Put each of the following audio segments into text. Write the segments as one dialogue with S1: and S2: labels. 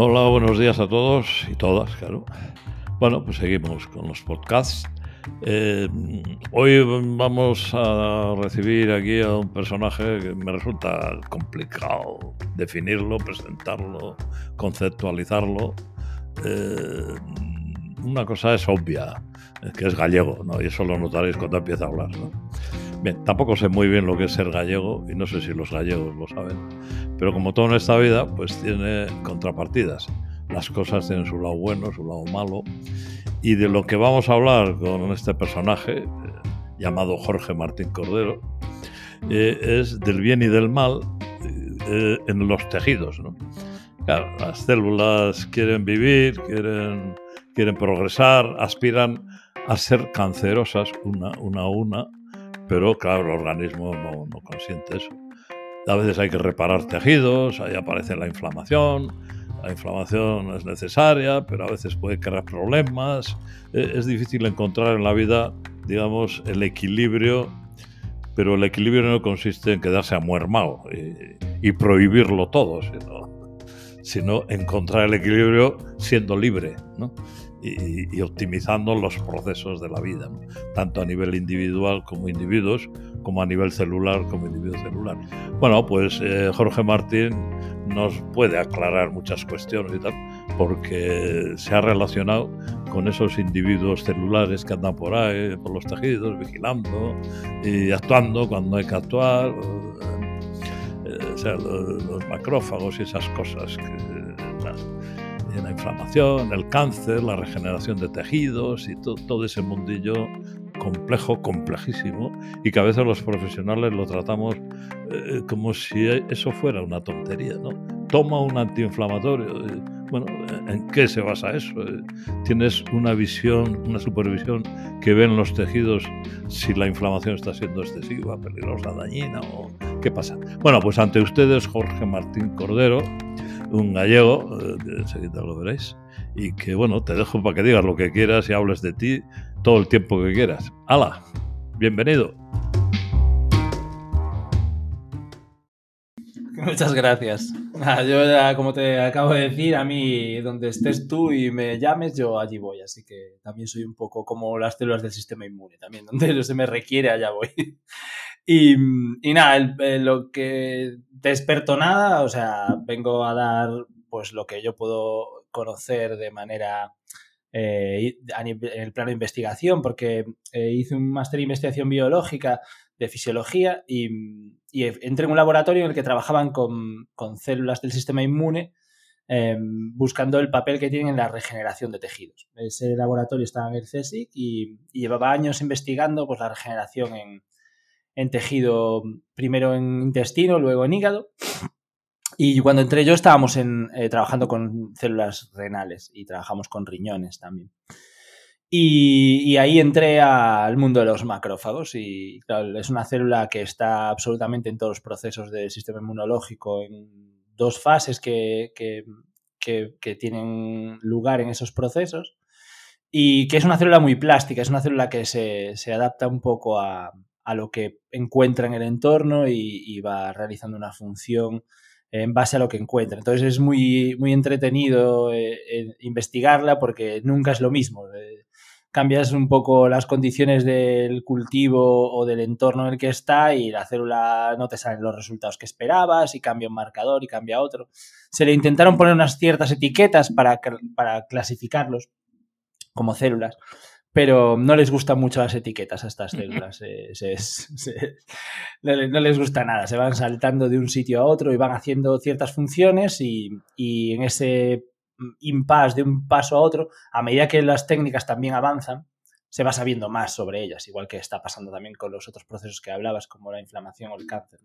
S1: Hola, buenos días a todos y todas, claro. Bueno, pues seguimos con los podcasts. Eh, hoy vamos a recibir aquí a un personaje que me resulta complicado definirlo, presentarlo, conceptualizarlo. Eh, una cosa es obvia, que es gallego, ¿no? y eso lo notaréis cuando empieza a hablar. Tampoco sé muy bien lo que es ser gallego y no sé si los gallegos lo saben, pero como todo en esta vida, pues tiene contrapartidas. Las cosas tienen su lado bueno, su lado malo, y de lo que vamos a hablar con este personaje, eh, llamado Jorge Martín Cordero, eh, es del bien y del mal eh, en los tejidos. las células quieren vivir, quieren, quieren progresar, aspiran a ser cancerosas una, una a una, pero claro, el organismo no, no consiente eso. A veces hay que reparar tejidos, ahí aparece la inflamación, la inflamación es necesaria, pero a veces puede crear problemas. Eh, es difícil encontrar en la vida, digamos, el equilibrio, pero el equilibrio no consiste en quedarse amuermado y, y prohibirlo todo, sino, sino encontrar el equilibrio siendo libre, ¿no? Y, optimizando los procesos de la vida, tanto a nivel individual como individuos, como a nivel celular como individuo celular. Bueno, pues eh, Jorge Martín nos puede aclarar muchas cuestiones y tal, porque se ha relacionado con esos individuos celulares que andan por ahí, por los tejidos, vigilando y actuando cuando hay que actuar, eh, sea, los, los macrófagos y esas cosas que la inflamación, el cáncer, la regeneración de tejidos y todo ese mundillo complejo, complejísimo, y que a veces los profesionales lo tratamos eh, como si eso fuera una tontería, ¿no? Toma un antiinflamatorio. Eh, bueno, ¿en qué se basa eso? Eh, ¿Tienes una visión, una supervisión que ven los tejidos si la inflamación está siendo excesiva, peligrosa, dañina o qué pasa? Bueno, pues ante ustedes Jorge Martín Cordero, un gallego, eh, enseguida lo veréis, y que bueno, te dejo para que digas lo que quieras y hables de ti todo el tiempo que quieras. ¡Hala! Bienvenido.
S2: Muchas gracias. yo ya, como te acabo de decir, a mí donde estés tú y me llames, yo allí voy. Así que también soy un poco como las células del sistema inmune. También donde se me requiere, allá voy. Y, nada, lo que te experto nada, o sea, vengo a dar pues lo que yo puedo conocer de manera eh, en el plano de investigación, porque eh, hice un máster de investigación biológica de fisiología y, y, entré en un laboratorio en el que trabajaban con, con células del sistema inmune eh, buscando el papel que tienen en la regeneración de tejidos. Ese laboratorio estaba en el CSIC y, y llevaba años investigando pues, la regeneración en, en tejido, primero en intestino, luego en hígado. Y cuando entré yo estábamos eh, trabajando con células renales y trabajamos con riñones también. Y, ahí entré al mundo de los macrófagos y claro, es una célula que está absolutamente en todos los procesos del sistema inmunológico, en dos fases que, que, que, que tienen lugar en esos procesos y que es una célula muy plástica, es una célula que se, se adapta un poco a, a lo que encuentra en el entorno y, va realizando una función en base a lo que encuentra. Entonces es muy, muy entretenido eh, investigarla porque nunca es lo mismo. Eh, cambias un poco las condiciones del cultivo o del entorno en el que está y la célula no te salen los resultados que esperabas y cambia un marcador y cambia otro. Se le intentaron poner unas ciertas etiquetas para, para clasificarlos como células, pero no les gustan mucho las etiquetas a estas células. Se, se, no les gusta nada. Se van saltando de un sitio a otro y van haciendo ciertas funciones y, y en ese impasse de un paso a otro, a medida que las técnicas también avanzan, se va sabiendo más sobre ellas, igual que está pasando también con los otros procesos que hablabas, como la inflamación o el cáncer.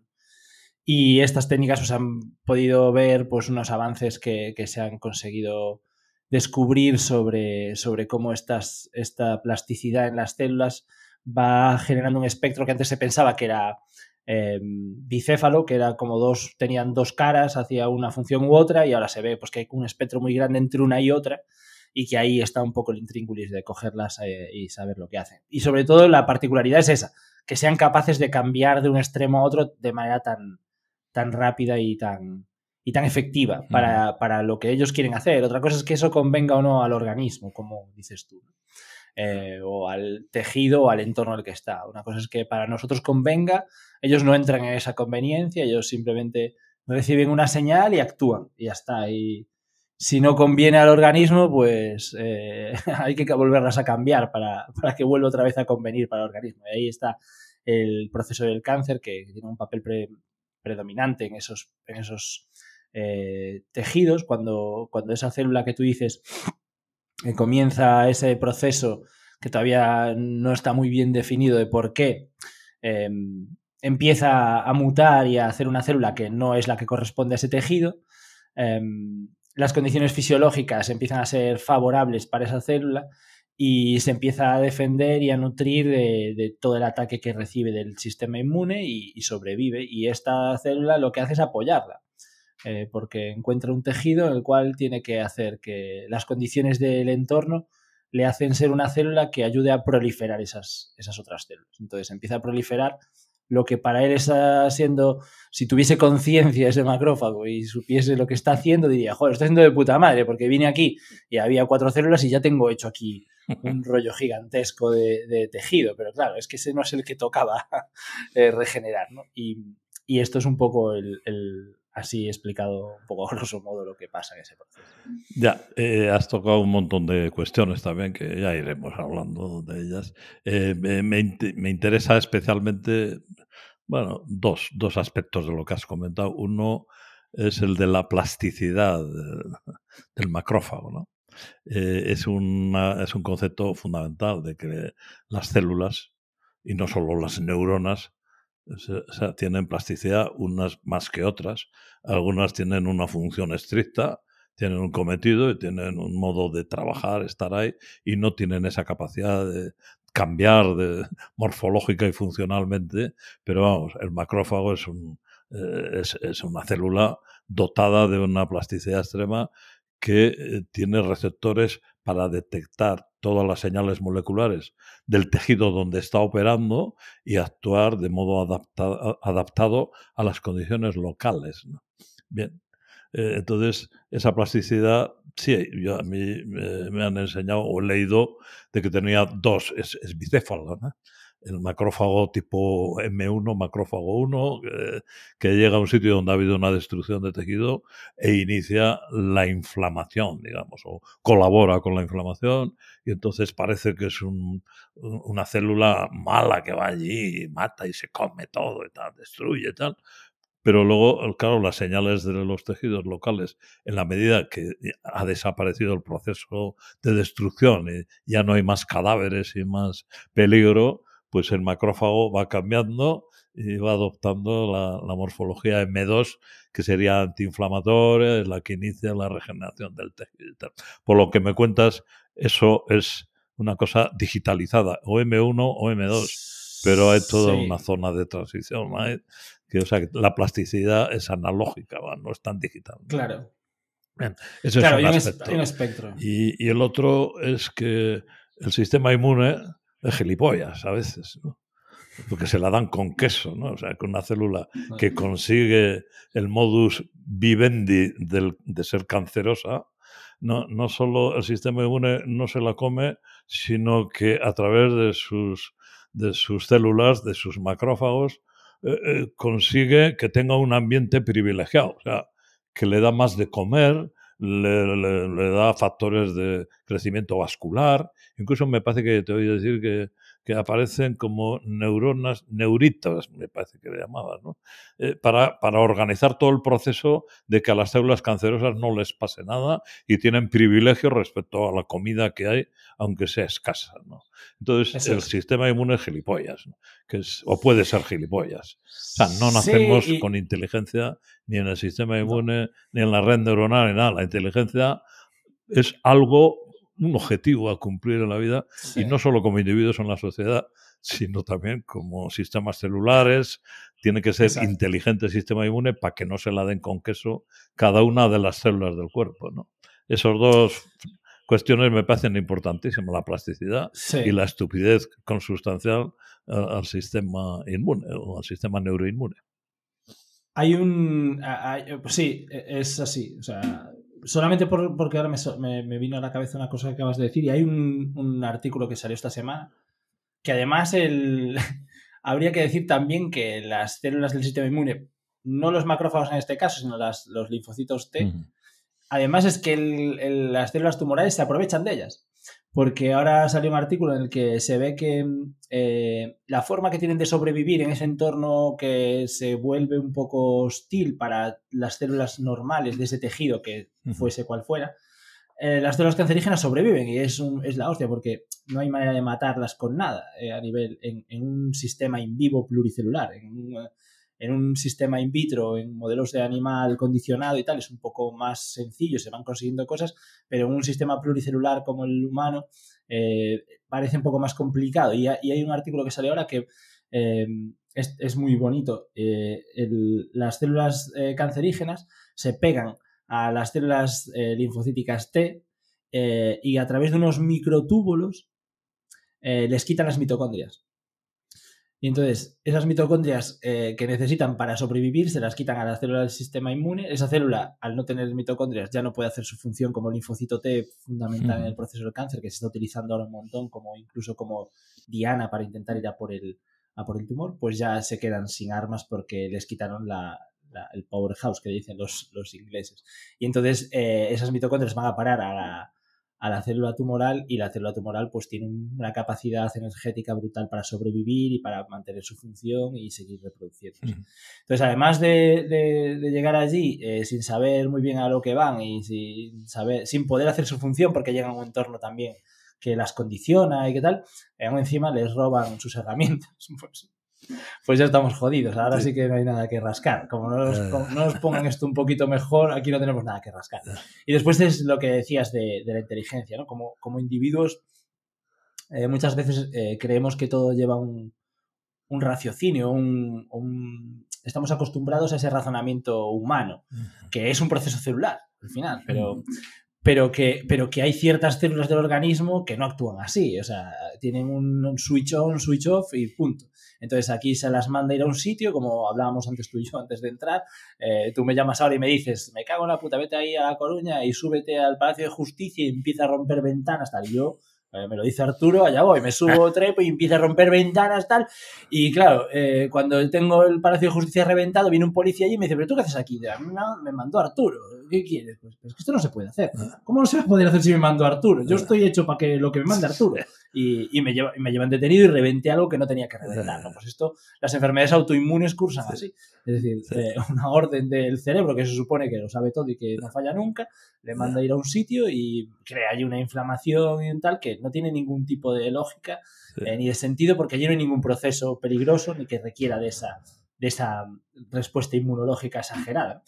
S2: Y estas técnicas pues, han podido ver pues, unos avances que, que se han conseguido descubrir sobre, sobre cómo estas, esta plasticidad en las células va generando un espectro que antes se pensaba que era eh, bicéfalo, que era como dos, tenían dos caras hacia una función u otra, y ahora se ve pues, que hay un espectro muy grande entre una y otra, y que ahí está un poco el intríngulis de cogerlas eh, y saber lo que hacen. Y sobre todo la particularidad es esa, que sean capaces de cambiar de un extremo a otro de manera tan, tan rápida y tan, y tan efectiva para, para, lo que ellos quieren hacer. Otra cosa es que eso convenga o no al organismo, como dices tú, eh, o al tejido o al entorno en el que está. Una cosa es que para nosotros convenga, ellos no entran en esa conveniencia, ellos simplemente reciben una señal y actúan, y ya está. Y si no conviene al organismo, pues eh, hay que volverlas a cambiar para, para, que vuelva otra vez a convenir para el organismo. Y ahí está el proceso del cáncer, que tiene un papel predominante en esos, en esos eh, tejidos, cuando, cuando esa célula que tú dices eh, comienza ese proceso que todavía no está muy bien definido de por qué, em, empieza a mutar y a hacer una célula que no es la que corresponde a ese tejido, em, las condiciones fisiológicas empiezan a ser favorables para esa célula y se empieza a defender y a nutrir de, todo el ataque que recibe del sistema inmune y, sobrevive. Y esta célula lo que hace es apoyarla. Eh, porque encuentra un tejido en el cual tiene que hacer que las condiciones del entorno le hacen ser una célula que ayude a proliferar esas, esas otras células. Entonces empieza a proliferar lo que para él está siendo, si tuviese conciencia ese macrófago y supiese lo que está haciendo, diría, joder, está haciendo de puta madre, porque vine aquí y había cuatro células y ya tengo hecho aquí un rollo gigantesco de, tejido. Pero claro, es que ese no es el que tocaba eh, regenerar, ¿no? Y, esto es un poco el, así explicado un poco a grosso modo lo que pasa en ese proceso.
S1: Ya, eh, has tocado un montón de cuestiones también que ya iremos hablando de ellas. Eh, me, interesa especialmente, bueno, dos, dos aspectos de lo que has comentado. Uno es el de la plasticidad del, macrófago, ¿no? Eh, es, una, es un concepto fundamental de que las células, y no solo las neuronas, o sea, tienen plasticidad unas más que otras. Algunas tienen una función estricta, tienen un cometido y tienen un modo de trabajar, estar ahí, y no tienen esa capacidad de cambiar de, morfológica y funcionalmente. Pero vamos, el macrófago es, un, eh, es, una célula dotada de una plasticidad extrema que eh, tiene receptores para detectar todas las señales moleculares del tejido donde está operando y actuar de modo adaptado a las condiciones locales. Bien, eh, entonces esa plasticidad, sí, yo, a mí me, han enseñado o leído de que tenía dos, es, es bicéfalo, ¿no? El macrófago tipo M1, macrófago 1, que llega a un sitio donde ha habido una destrucción de tejido e inicia la inflamación, digamos, o colabora con la inflamación y entonces parece que es una célula mala que va allí y mata y se come todo y tal, destruye y tal. Pero luego, claro, las señales de los tejidos locales, en la medida que ha desaparecido el proceso de destrucción y ya no hay más cadáveres y más peligro, pues el macrófago va cambiando y va adoptando la, morfología M2, que sería antiinflamatoria, es la que inicia la regeneración del tejido. Por lo que me cuentas, eso es una cosa digitalizada, o M1 o M2, pero hay toda una zona de transición. Que, o sea, la plasticidad es analógica, no es tan digital.
S2: Claro.
S1: eso es un,
S2: espectro.
S1: Y, y el otro es que el sistema inmune de gilipollas a veces, ¿no? Porque se la dan con queso, ¿no? O sea, con una célula que consigue el modus vivendi del, de ser cancerosa, no, no solo el sistema inmune no se la come, sino que a través de sus, de sus células, de sus macrófagos, eh, eh, consigue que tenga un ambiente privilegiado, o sea, que le da más de comer, le, da factores de crecimiento vascular. Incluso me parece que te oí decir que, que aparecen como neuronas, neuritas, me parece que le llamabas, ¿no? Eh, para, para, organizar todo el proceso de que a las células cancerosas no les pase nada y tienen privilegio respecto a la comida que hay, aunque sea escasa. ¿no? Entonces, el sistema inmune es gilipollas, que es, o puede ser gilipollas. O sea, no nacemos con inteligencia ni en el sistema inmune, ni en la red neuronal, ni nada. La inteligencia es algo un objetivo a cumplir en la vida y no solo como individuos en la sociedad, sino también como sistemas celulares. Tiene que ser inteligente el sistema inmune para que no se la den con queso cada una de las células del cuerpo. ¿no? Esos dos cuestiones me parecen importantísimas, la plasticidad y la estupidez consustancial al sistema inmune o al sistema neuroinmune.
S2: hay un... pues sí, e, es así. O sea, solamente porque ahora me, vino a la cabeza una cosa que acabas de decir, y hay un, artículo que salió esta semana, que además el, habría que decir también que las células del sistema inmune, no los macrófagos en este caso, sino las, los linfocitos T, además es que las células tumorales se aprovechan de ellas porque ahora salió un artículo en el que se ve que eh, la forma que tienen de sobrevivir en ese entorno que se vuelve un poco hostil para las células normales de ese tejido, que fuese cual fuera, eh, las células cancerígenas sobreviven y es, es la hostia porque no hay manera de matarlas con nada eh, a nivel en, un sistema in vivo pluricelular, en en un sistema in vitro, en modelos de animal condicionado y tal, es un poco más sencillo, se van consiguiendo cosas, pero en un sistema pluricelular como el humano eh, parece un poco más complicado. Y, hay un artículo que sale ahora que eh, es, muy bonito. Eh, las células cancerígenas se pegan a las células linfocíticas T y a través de unos microtúbulos les quitan las mitocondrias. Y entonces, esas mitocondrias eh, que necesitan para sobrevivir se las quitan a la célula del sistema inmune. Esa célula, al no tener mitocondrias, ya no puede hacer su función como linfocito T fundamental en el proceso del cáncer, que se está utilizando ahora un montón, como incluso como diana para intentar ir a por el, a por el tumor, pues ya se quedan sin armas porque les quitaron la, el powerhouse que dicen los, los ingleses. Y entonces eh, esas mitocondrias van a parar a la, a la célula tumoral y la célula tumoral pues tiene una capacidad energética brutal para sobrevivir y para mantener su función y seguir reproduciendo. Entonces, además de, llegar allí eh, sin saber muy bien a lo que van y sin, saber, sin poder hacer su función porque llegan a un entorno también que las condiciona y qué tal, aún encima les roban sus herramientas. Pues, pues ya estamos jodidos. Ahora sí. que no hay nada que rascar. Como no nos, pongan esto un poquito mejor, aquí no tenemos nada que rascar. Y después es lo que decías de, la inteligencia, ¿no? Como, como individuos, eh, muchas veces eh, creemos que todo lleva un, raciocinio, un, estamos acostumbrados a ese razonamiento humano, que es un proceso celular, al final, pero, pero que, pero que hay ciertas células del organismo que no actúan así, o sea, tienen un switch on, switch off y punto. Entonces aquí se las manda a ir a un sitio, como hablábamos antes tú y yo antes de entrar, eh, tú me llamas ahora y me dices, me cago en la puta, vete ahí a La Coruña y súbete al Palacio de Justicia y empieza a romper ventanas, tal, y yo eh, me lo dice Arturo, allá voy, me subo trepo y empieza a romper ventanas, tal. Y claro, eh, cuando tengo el Palacio de Justicia reventado, viene un policía allí y me dice, ¿pero tú qué haces aquí? No, me mandó Arturo. ¿Qué quieres? Pues, pues, que esto no se puede hacer. Ah. ¿Cómo no se va a poder hacer si me mando Arturo? Yo ah. estoy hecho para que lo que me mande Arturo. Y, me, lleva, me llevan detenido y reventé algo que no tenía que reventar. ¿no? Pues esto, las enfermedades autoinmunes cursan así. Es decir, eh, una orden del cerebro que se supone que lo sabe todo y que no falla nunca, le manda a ir a un sitio y crea allí una inflamación y tal que no tiene ningún tipo de lógica eh, ni de sentido porque allí no hay ningún proceso peligroso ni que requiera de esa, de esa respuesta inmunológica exagerada.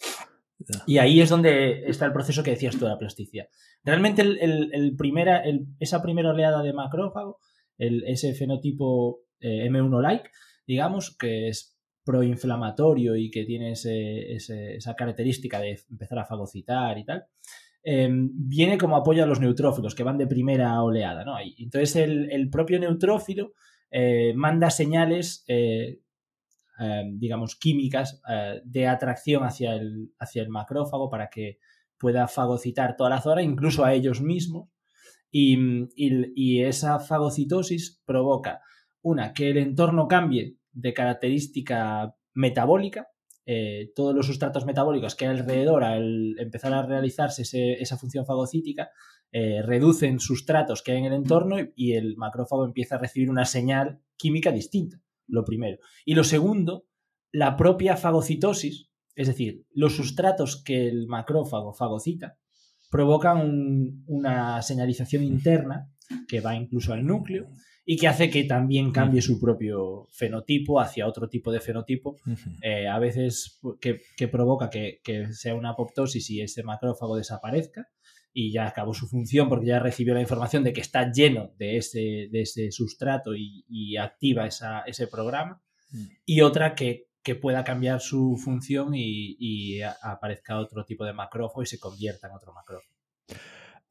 S2: Y ahí es donde está el proceso que decías tú de la plasticidad. Realmente el, primera, esa primera oleada de macrófago, el, ese fenotipo eh, M1-like, digamos, que es proinflamatorio y que tiene esa característica de empezar a fagocitar y tal, em, viene como apoyo a los neutrófilos que van de primera oleada. ¿no? Entonces el, propio neutrófilo eh, manda señales Em, digamos, químicas eh, de atracción hacia el, hacia el macrófago para que pueda fagocitar toda la zona, incluso a ellos mismos. Y, esa fagocitosis provoca, una, que el entorno cambie de característica metabólica, eh, todos los sustratos metabólicos que hay alrededor al empezar a realizarse esa función fagocítica eh, reducen sustratos que hay en el entorno y, el macrófago empieza a recibir una señal química distinta lo primero. Y lo segundo, la propia fagocitosis, es decir, los sustratos que el macrófago fagocita, provocan una señalización interna que va incluso al núcleo y que hace que también cambie su propio fenotipo hacia otro tipo de fenotipo, eh, a veces que, provoca que, sea una apoptosis y ese macrófago desaparezca y ya acabó su función porque ya recibió la información de que está lleno de ese, de ese sustrato y, activa ese programa. Mm. Y otra que, pueda cambiar su función y, aparezca otro tipo de macrófago y se convierta en otro macrófago.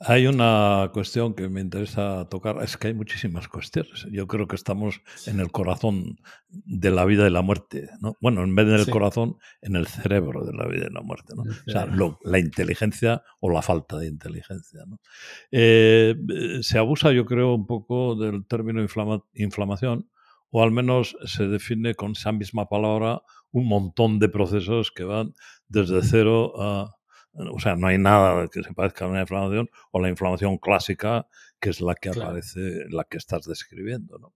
S1: Hay una cuestión que me interesa tocar, es que hay muchísimas cuestiones. Yo creo que estamos en el corazón de la vida y la muerte, ¿no? Bueno, en vez del
S2: Sí.
S1: corazón, en el cerebro de la vida y la muerte, ¿no? O sea, lo- la inteligencia o la falta de inteligencia, ¿no? Eh, eh, se abusa, yo creo, un poco del término inflama- inflamación, o al menos se define con esa misma palabra un montón de procesos que van desde cero a o sea, no hay nada que se parezca a una inflamación o la inflamación clásica, que es la que
S2: Claro.
S1: aparece, la que estás describiendo. ¿no?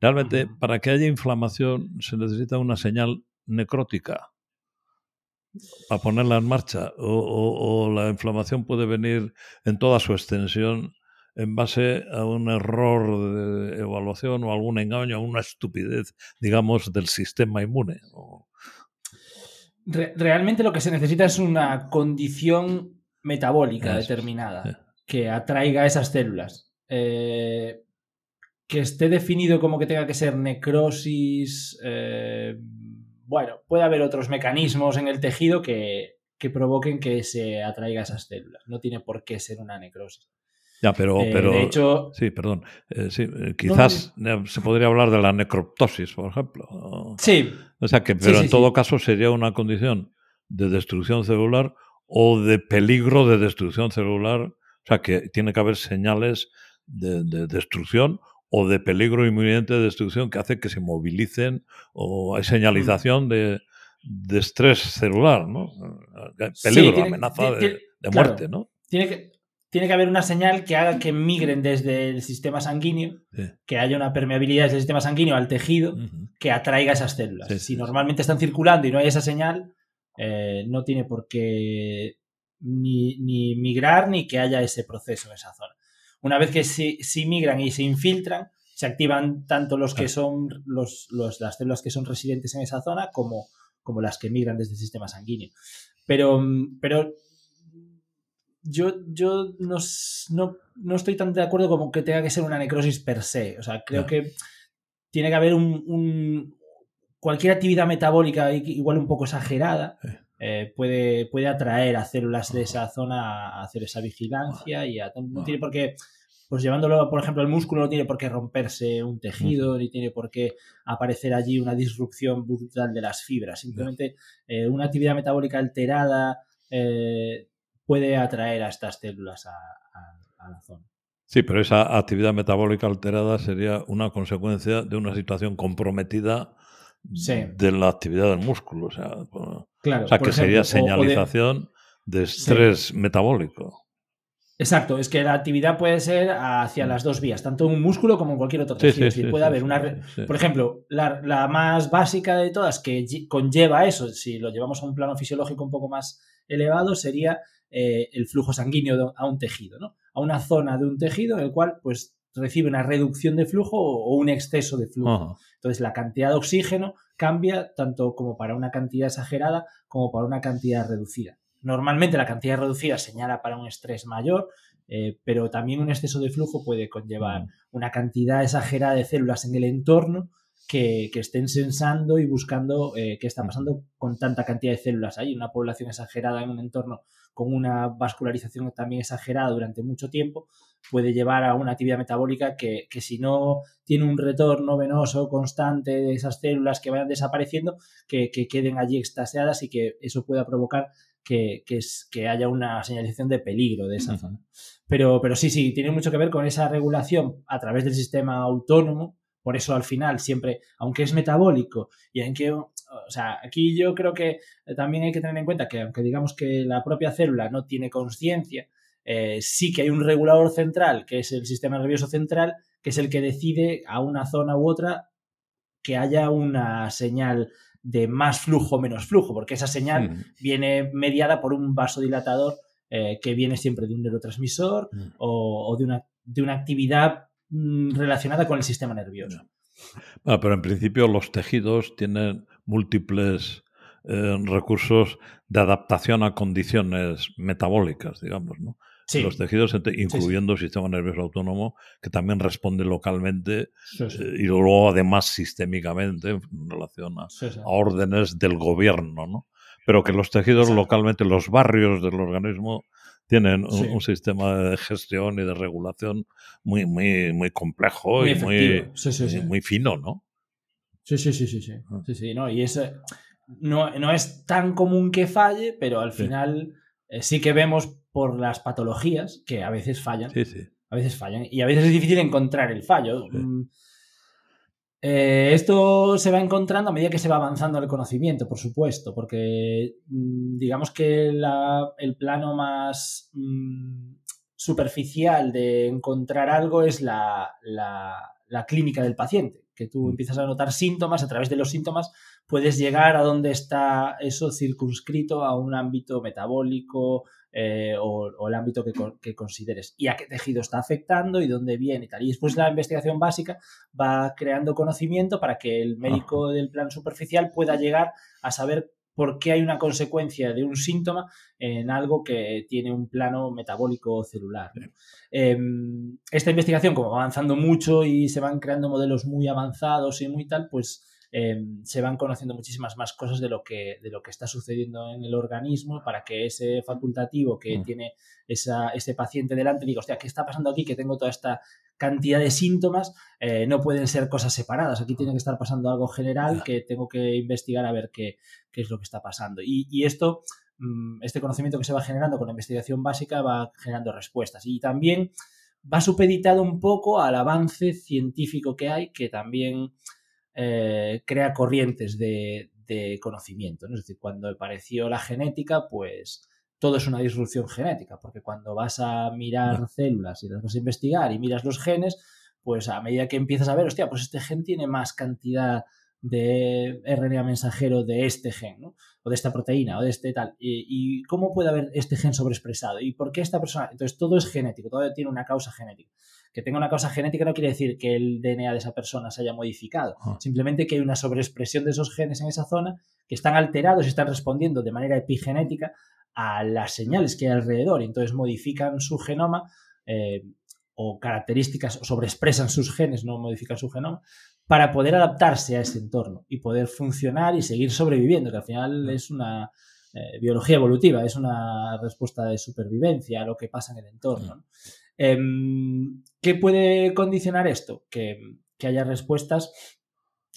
S1: Realmente, para que haya inflamación se necesita una señal necrótica para ponerla en marcha. O, o- o la inflamación puede venir en toda su extensión en base a un error de evaluación o algún engaño, a una estupidez, digamos, del sistema inmune. o-
S2: Re- realmente lo que se necesita es una condición metabólica
S1: Eso
S2: determinada que atraiga esas células. Eh, que esté definido como que tenga que ser necrosis. eh, bueno, puede haber otros mecanismos en el tejido que, que provoquen que se atraiga esas células. No tiene por qué ser una necrosis.
S1: Ya, pero,
S2: Eh,
S1: pero
S2: de hecho,
S1: Sí, perdón. Eh, sí, eh, quizás se podría hablar de la necroptosis, por ejemplo.
S2: Sí,
S1: o sea que, pero
S2: sí,
S1: en todo caso sería una condición de destrucción celular o de peligro de destrucción celular. O sea que tiene que haber señales de, de destrucción o de peligro inminente de destrucción que hace que se movilicen o hay señalización de, de estrés celular, ¿no? Peligro,
S2: tiene-
S1: amenaza
S2: tiene-
S1: de,
S2: tiene-
S1: de
S2: claro.
S1: muerte, ¿no?
S2: tiene que, tiene que haber una señal que haga que migren desde el sistema sanguíneo,
S1: Sí.
S2: que haya una permeabilidad del sistema sanguíneo al tejido que atraiga esas células.
S1: Sí,
S2: si
S1: sí,
S2: normalmente están circulando y no hay esa señal, eh, no tiene por qué ni, ni migrar ni que haya ese proceso en esa zona. Una vez que sí, sí migran y se infiltran, se activan tanto los que son los, los- las células que son residentes en esa zona como, como las que migran desde el sistema sanguíneo. Pero, mm, pero yo, yo no, no, no estoy tan de acuerdo como que tenga que ser una necrosis per se. O sea, creo que tiene que haber un, un- cualquier actividad metabólica igual un poco exagerada.
S1: Sí.
S2: eh, puede, puede atraer a células de esa zona a hacer esa vigilancia y a- no
S1: Ajá.
S2: tiene por qué, pues llevándolo, por ejemplo, al músculo no tiene por qué romperse un tejido, ni tiene por qué aparecer allí una disrupción brutal de las fibras. Simplemente eh, una actividad metabólica alterada eh, puede atraer a estas células a, a- a la zona.
S1: Sí, pero esa actividad metabólica alterada sería una consecuencia de una situación comprometida
S2: Sí.
S1: de la actividad del músculo. O sea, bueno,
S2: Claro,
S1: o sea
S2: por
S1: que sería
S2: ejemplo, de-
S1: señalización de, estrés metabólico.
S2: Exacto, es que la actividad puede ser hacia las dos vías, tanto en un músculo como en cualquier otro
S1: Mm. Sí,
S2: tejido. Es decir, puede haber una. Por ejemplo, la, la más básica de todas que lle- conlleva eso, si lo llevamos a un plano fisiológico un poco más elevado, sería eh, el flujo sanguíneo a un tejido, ¿no? A una zona de un tejido en el cual pues recibe una reducción de flujo o, un exceso de flujo. Entonces la cantidad de oxígeno cambia tanto como para una cantidad exagerada como para una cantidad reducida. Normalmente la cantidad reducida señala para un estrés mayor, eh, pero también un exceso de flujo puede conllevar
S1: Mm.
S2: una cantidad exagerada de células en el entorno que, que estén sensando y buscando eh, qué está pasando con tanta cantidad de células ahí. Una población exagerada en un entorno con una vascularización también exagerada durante mucho tiempo puede llevar a una actividad metabólica que, que si no tiene un retorno venoso constante de esas células que vayan desapareciendo, que, que queden allí extasiadas y que eso pueda provocar que, que, es- que haya una señalización de peligro de esa zona. Pero, pero sí, sí, tiene mucho que ver con esa regulación a través del sistema autónomo. Por eso al final siempre, aunque es metabólico y en que, o sea, aquí yo creo que eh, también hay que tener en cuenta que aunque digamos que la propia célula no tiene conciencia, eh, sí que hay un regulador central, que es el sistema nervioso central, que es el que decide a una zona u otra que haya una señal de más flujo o menos flujo, porque esa señal
S1: Mm.
S2: viene mediada por un vasodilatador eh, que viene siempre de un neurotransmisor
S1: Mm.
S2: o, o de, una, de una actividad relacionada con el sistema nervioso.
S1: Ah, pero en principio los tejidos tienen múltiples eh, recursos de adaptación a condiciones metabólicas, digamos, ¿no?
S2: Sí,
S1: Los tejidos,
S2: sí.
S1: incluyendo el sistema nervioso autónomo, que también responde localmente eh, y luego además sistémicamente en relación a, órdenes del gobierno, ¿no? Pero que los tejidos
S2: Exacto.
S1: localmente, los barrios del organismo tienen un, sistema de gestión y de regulación muy, muy, muy complejo y muy, muy, fino, ¿no?
S2: Sí, sí, sí, sí, sí. Ah. sí, sí ¿no? Y eso no, no, es tan común que falle, pero al final eh, sí que vemos por las patologías que a veces fallan.
S1: Sí, sí.
S2: A veces fallan. Y a veces es difícil encontrar el fallo. Mm, eh, esto se va encontrando a medida que se va avanzando el conocimiento, por supuesto, porque mm, digamos que el plano más mm, superficial de encontrar algo es la, clínica del paciente, que tú mm. empiezas a notar síntomas, a través de los síntomas puedes llegar a donde está eso circunscrito a un ámbito metabólico, eh, o, el ámbito que, consideres y a qué tejido está afectando y dónde viene y tal. Y después la investigación básica va creando conocimiento para que el médico del plan superficial pueda llegar a saber por qué hay una consecuencia de un síntoma en algo que tiene un plano metabólico celular. Em, esta investigación, como va avanzando mucho y se van creando modelos muy avanzados y muy tal, pues Em, se van conociendo muchísimas más cosas de lo, que, de lo que está sucediendo en el organismo para que ese facultativo que mm. tiene ese paciente delante diga, hostia, ¿qué está pasando aquí? Que tengo toda esta cantidad de síntomas, eh, no pueden ser cosas separadas. Aquí tiene que estar pasando algo general que tengo que investigar a ver qué, es lo que está pasando. Y, esto, mm, este conocimiento que se va generando con la investigación básica va generando respuestas. Y también va supeditado un poco al avance científico que hay, que también eh, crea corrientes de, conocimiento. Es decir, cuando apareció la genética, pues todo es una disrupción genética, porque cuando vas a mirar células y las vas a investigar y miras los genes, pues a medida que empiezas a ver, hostia, pues este gen tiene más cantidad de RNA mensajero de este gen, ¿no? o de esta proteína, o de este tal. Y, cómo puede haber este gen sobreexpresado? ¿Y por qué esta persona? Entonces, todo es genético, todo tiene una causa genética. Que tenga una causa genética no quiere decir que el DNA de esa persona se haya modificado, ah. simplemente que hay una sobreexpresión de esos genes en esa zona que están alterados y están respondiendo de manera epigenética a las señales que hay alrededor. Y entonces modifican su genoma. Eh, o características o sobreexpresan sus genes, no modifican su genoma, para poder adaptarse a ese entorno y poder funcionar y seguir sobreviviendo, que al final es una eh, biología evolutiva, es una respuesta de supervivencia a lo que pasa en el entorno. Em, ¿Qué puede condicionar esto? Que, haya respuestas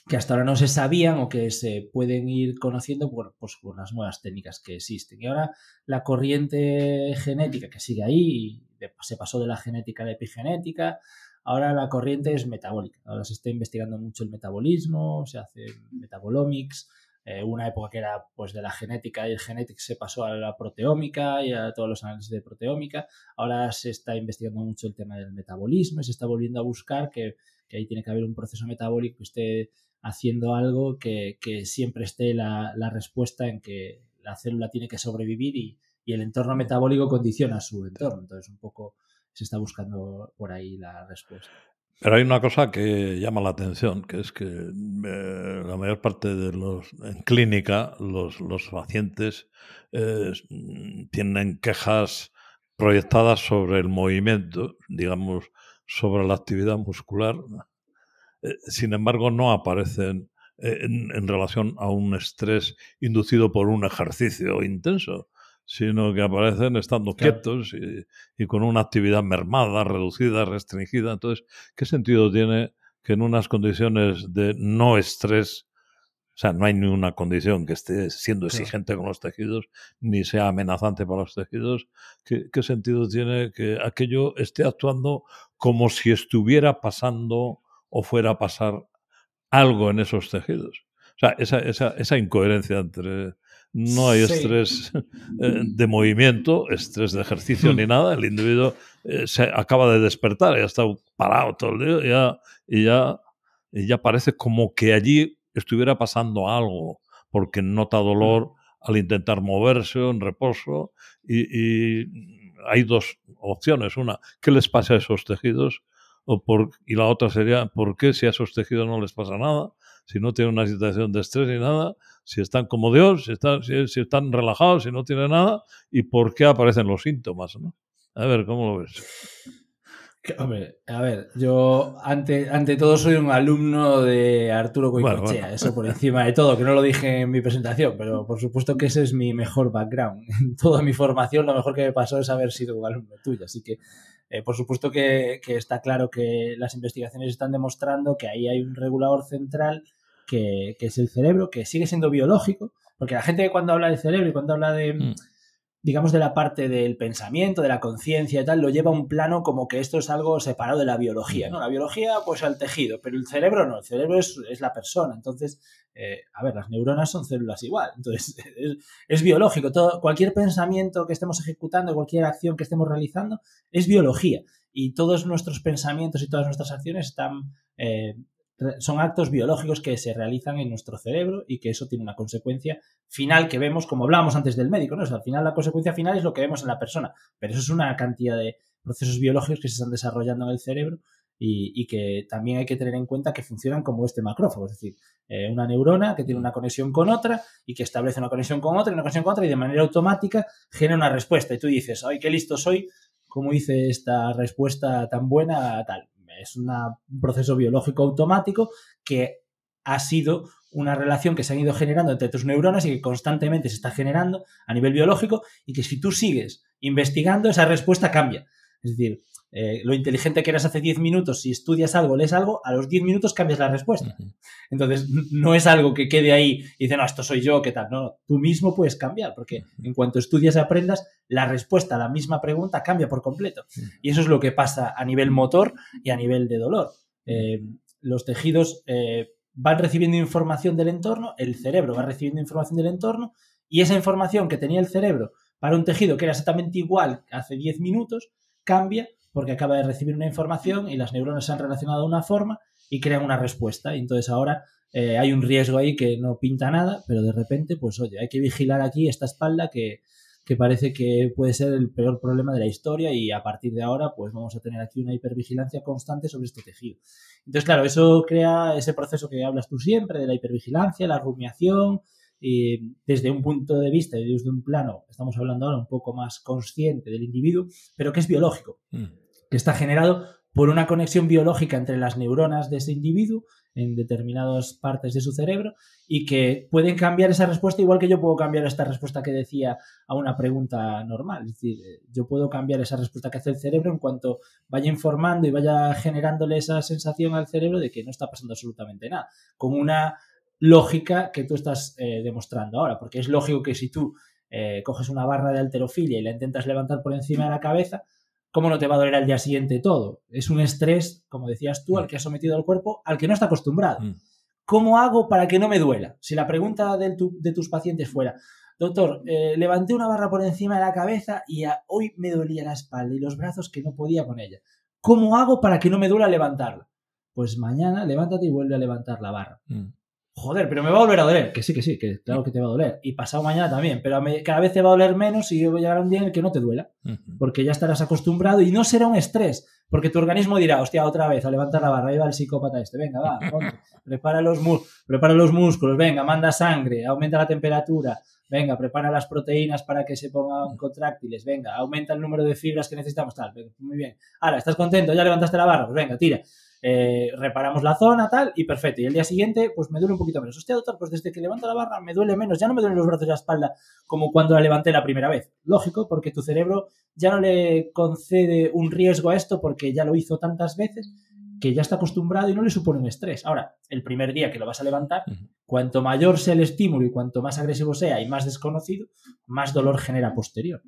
S2: que hasta ahora no se sabían o que se pueden ir conociendo por, pues, por las nuevas técnicas que existen. Y ahora la corriente genética que sigue ahí, se pasó de la genética a la epigenética, Ahora la corriente es metabólica. Ahora se está investigando mucho el metabolismo, se hace metabolomics. Eh, una época que era pues de la genética y el genetics se pasó a la proteómica y a todos los análisis de proteómica. Ahora se está investigando mucho el tema del metabolismo y se está volviendo a buscar que, ahí tiene que haber un proceso metabólico que esté haciendo algo que, siempre esté la, respuesta en que la célula tiene que sobrevivir y, y el entorno metabólico condiciona su entorno. Entonces, un poco se está buscando por ahí la respuesta.
S1: Pero hay una cosa que llama la atención, que es que eh, la mayor parte de los, en clínica, los, los pacientes eh, tienen quejas proyectadas sobre el movimiento, digamos, sobre la actividad muscular. Eh, sin embargo, no aparecen en, en, relación a un estrés inducido por un ejercicio intenso sino que aparecen estando quietos y, con una actividad mermada, reducida, restringida. Entonces, ¿qué sentido tiene que en unas condiciones de no estrés, o sea, no hay ni una condición que esté siendo exigente con los tejidos, ni sea amenazante para los tejidos, ¿qué, ¿qué, sentido tiene que aquello esté actuando como si estuviera pasando o fuera a pasar algo en esos tejidos? O sea, esa, esa, esa incoherencia entre no hay estrés eh, de movimiento, estrés de ejercicio ni nada. El individuo eh, se acaba de despertar, ya está parado todo el día y ya, y ya parece como que allí estuviera pasando algo, porque nota dolor al intentar moverse en reposo. Y, hay dos opciones. Una, ¿qué les pasa a esos tejidos? O por, y la otra sería, ¿por qué si a esos tejidos no les pasa nada? Si no tienen una situación de estrés ni nada, si están como Dios, si están, si, están relajados, si no tienen nada, y por qué aparecen los síntomas. ¿no? A ver, ¿cómo lo ves?
S2: Hombre, a ver, yo ante, ante todo soy un alumno de Arturo Goicoechea, eso por encima de todo, que no lo dije en mi presentación, pero por supuesto que ese es mi mejor background. En toda mi formación lo mejor que me pasó es haber sido un alumno tuyo, así que eh, por supuesto que, que, está claro que las investigaciones están demostrando que ahí hay un regulador central que, que, es el cerebro, que sigue siendo biológico, porque la gente cuando habla de cerebro y cuando habla de... Mm digamos, de la parte del pensamiento, de la conciencia y tal, lo lleva a un plano como que esto es algo separado de la biología, ¿no? La biología, pues, al tejido, pero el cerebro no, el cerebro es, es la persona. Entonces, eh, a ver, las neuronas son células igual. Entonces, es, es, biológico. Todo, cualquier pensamiento que estemos ejecutando, cualquier acción que estemos realizando, es biología. Y todos nuestros pensamientos y todas nuestras acciones están eh, son actos biológicos que se realizan en nuestro cerebro y que eso tiene una consecuencia final que vemos, como hablábamos antes del médico, ¿no? al final la consecuencia final es lo que vemos en la persona, pero eso es una cantidad de procesos biológicos que se están desarrollando en el cerebro y, que también hay que tener en cuenta que funcionan como este macrófago, es decir, eh, una neurona que tiene una conexión con otra y que establece una conexión con otra y una conexión con otra y de manera automática genera una respuesta y tú dices, ay, qué listo soy, ¿cómo hice esta respuesta tan buena tal? Es un proceso biológico automático que ha sido una relación que se han ido generando entre tus neuronas y que constantemente se está generando a nivel biológico y que si tú sigues investigando, esa respuesta cambia. Es decir, eh, lo inteligente que eras hace 10 minutos, si estudias algo, lees algo, a los 10 minutos cambias la respuesta. Entonces, no es algo que quede ahí y dice, no, esto soy yo, ¿qué tal? No, tú mismo puedes cambiar, porque en cuanto estudias y aprendas, la respuesta a la misma pregunta cambia por completo. Y eso es lo que pasa a nivel motor y a nivel de dolor. Eh, los tejidos eh, van recibiendo información del entorno, el cerebro va recibiendo información del entorno, y esa información que tenía el cerebro para un tejido que era exactamente igual hace 10 minutos, cambia porque acaba de recibir una información y las neuronas se han relacionado de una forma y crean una respuesta. Y entonces ahora eh, hay un riesgo ahí que no pinta nada, pero de repente, pues oye, hay que vigilar aquí esta espalda que, que parece que puede ser el peor problema de la historia y a partir de ahora, pues vamos a tener aquí una hipervigilancia constante sobre este tejido. Entonces, claro, eso crea ese proceso que hablas tú siempre de la hipervigilancia, la rumiación, y desde un punto de vista y desde un plano, estamos hablando ahora un poco más consciente del individuo, pero que es biológico, mm. Que está generado por una conexión biológica entre las neuronas de ese individuo en determinadas partes de su cerebro y que pueden cambiar esa respuesta igual que yo puedo cambiar esta respuesta que decía a una pregunta normal. Es decir, yo puedo cambiar esa respuesta que hace el cerebro en cuanto vaya informando y vaya generándole esa sensación al cerebro de que no está pasando absolutamente nada. Con una lógica que tú estás eh, demostrando ahora, porque es lógico que si tú eh, coges una barra de alterofilia y la intentas levantar por encima de la cabeza, ¿cómo no te va a doler al día siguiente todo? Es un estrés, como decías tú, al que has sometido al cuerpo, al que no está acostumbrado. Mm. ¿Cómo hago para que no me duela? Si la pregunta de, de tus pacientes fuera, doctor, eh, levanté una barra por encima de la cabeza y hoy me dolía la espalda y los brazos que no podía con ella. ¿Cómo hago para que no me duela levantarla? Pues mañana levántate y vuelve a levantar la barra. Mm joder, pero me va a volver a doler. Que sí, que sí, que claro que te va a doler. Y pasado mañana también, pero cada vez te va a doler menos y voy a llegar un día en el que no te duela. Porque ya estarás acostumbrado y no será un estrés. Porque tu organismo dirá, hostia, otra vez, a levantar la barra, ahí va el psicópata este, venga, va, prepara, los prepara los músculos, venga, manda sangre, aumenta la temperatura, venga, prepara las proteínas para que se pongan contráctiles, venga, aumenta el número de fibras que necesitamos, tal, muy bien. Ahora, ¿estás contento? ¿Ya levantaste la barra? Pues venga, tira. Eh, reparamos la zona, tal, y perfecto. Y el día siguiente, pues me duele un poquito menos. Hostia, doctor, pues desde que levanto la barra me duele menos, ya no me duelen los brazos y la espalda como cuando la levanté la primera vez. Lógico, porque tu cerebro ya no le concede un riesgo a esto porque ya lo hizo tantas veces que ya está acostumbrado y no le supone un estrés. Ahora, el primer día que lo vas a levantar, cuanto mayor sea el estímulo y cuanto más agresivo sea y más desconocido, más dolor genera posterior.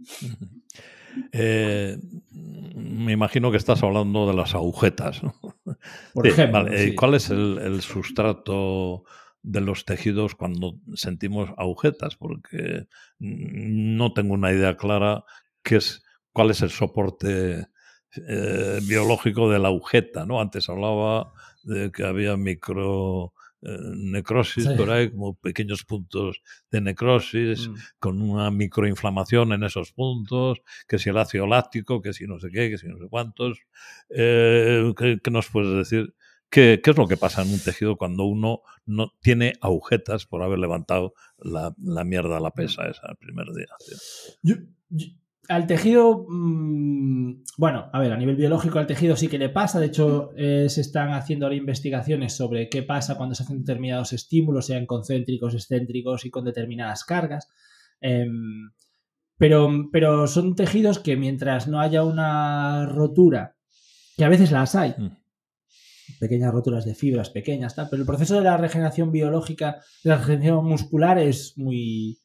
S1: Eh, me imagino que estás hablando de las agujetas.
S2: Por ejemplo.
S1: ¿Cuál es el, sustrato de los tejidos cuando sentimos agujetas? Porque no tengo una idea clara qué es, cuál es el soporte eh, biológico de la agujeta. ¿no? Antes hablaba de que había micro necrosis por ahí, como pequeños puntos de necrosis, mm. con una microinflamación en esos puntos, que si el ácido láctico, que si no sé qué, que si no sé cuántos. Eh, ¿qué, nos puedes decir? ¿Qué, ¿Qué, es lo que pasa en un tejido cuando uno no tiene agujetas por haber levantado la, la mierda a la pesa esa el primer día?
S2: Yo, al tejido, mm, bueno, a ver, a nivel biológico al tejido sí que le pasa. De hecho, eh, se están haciendo ahora investigaciones sobre qué pasa cuando se hacen determinados estímulos, sean concéntricos, excéntricos y con determinadas cargas. Em, pero, pero son tejidos que mientras no haya una rotura, que a veces las hay, mm. pequeñas roturas de fibras pequeñas, tal, pero el proceso de la regeneración biológica, de la regeneración muscular es muy,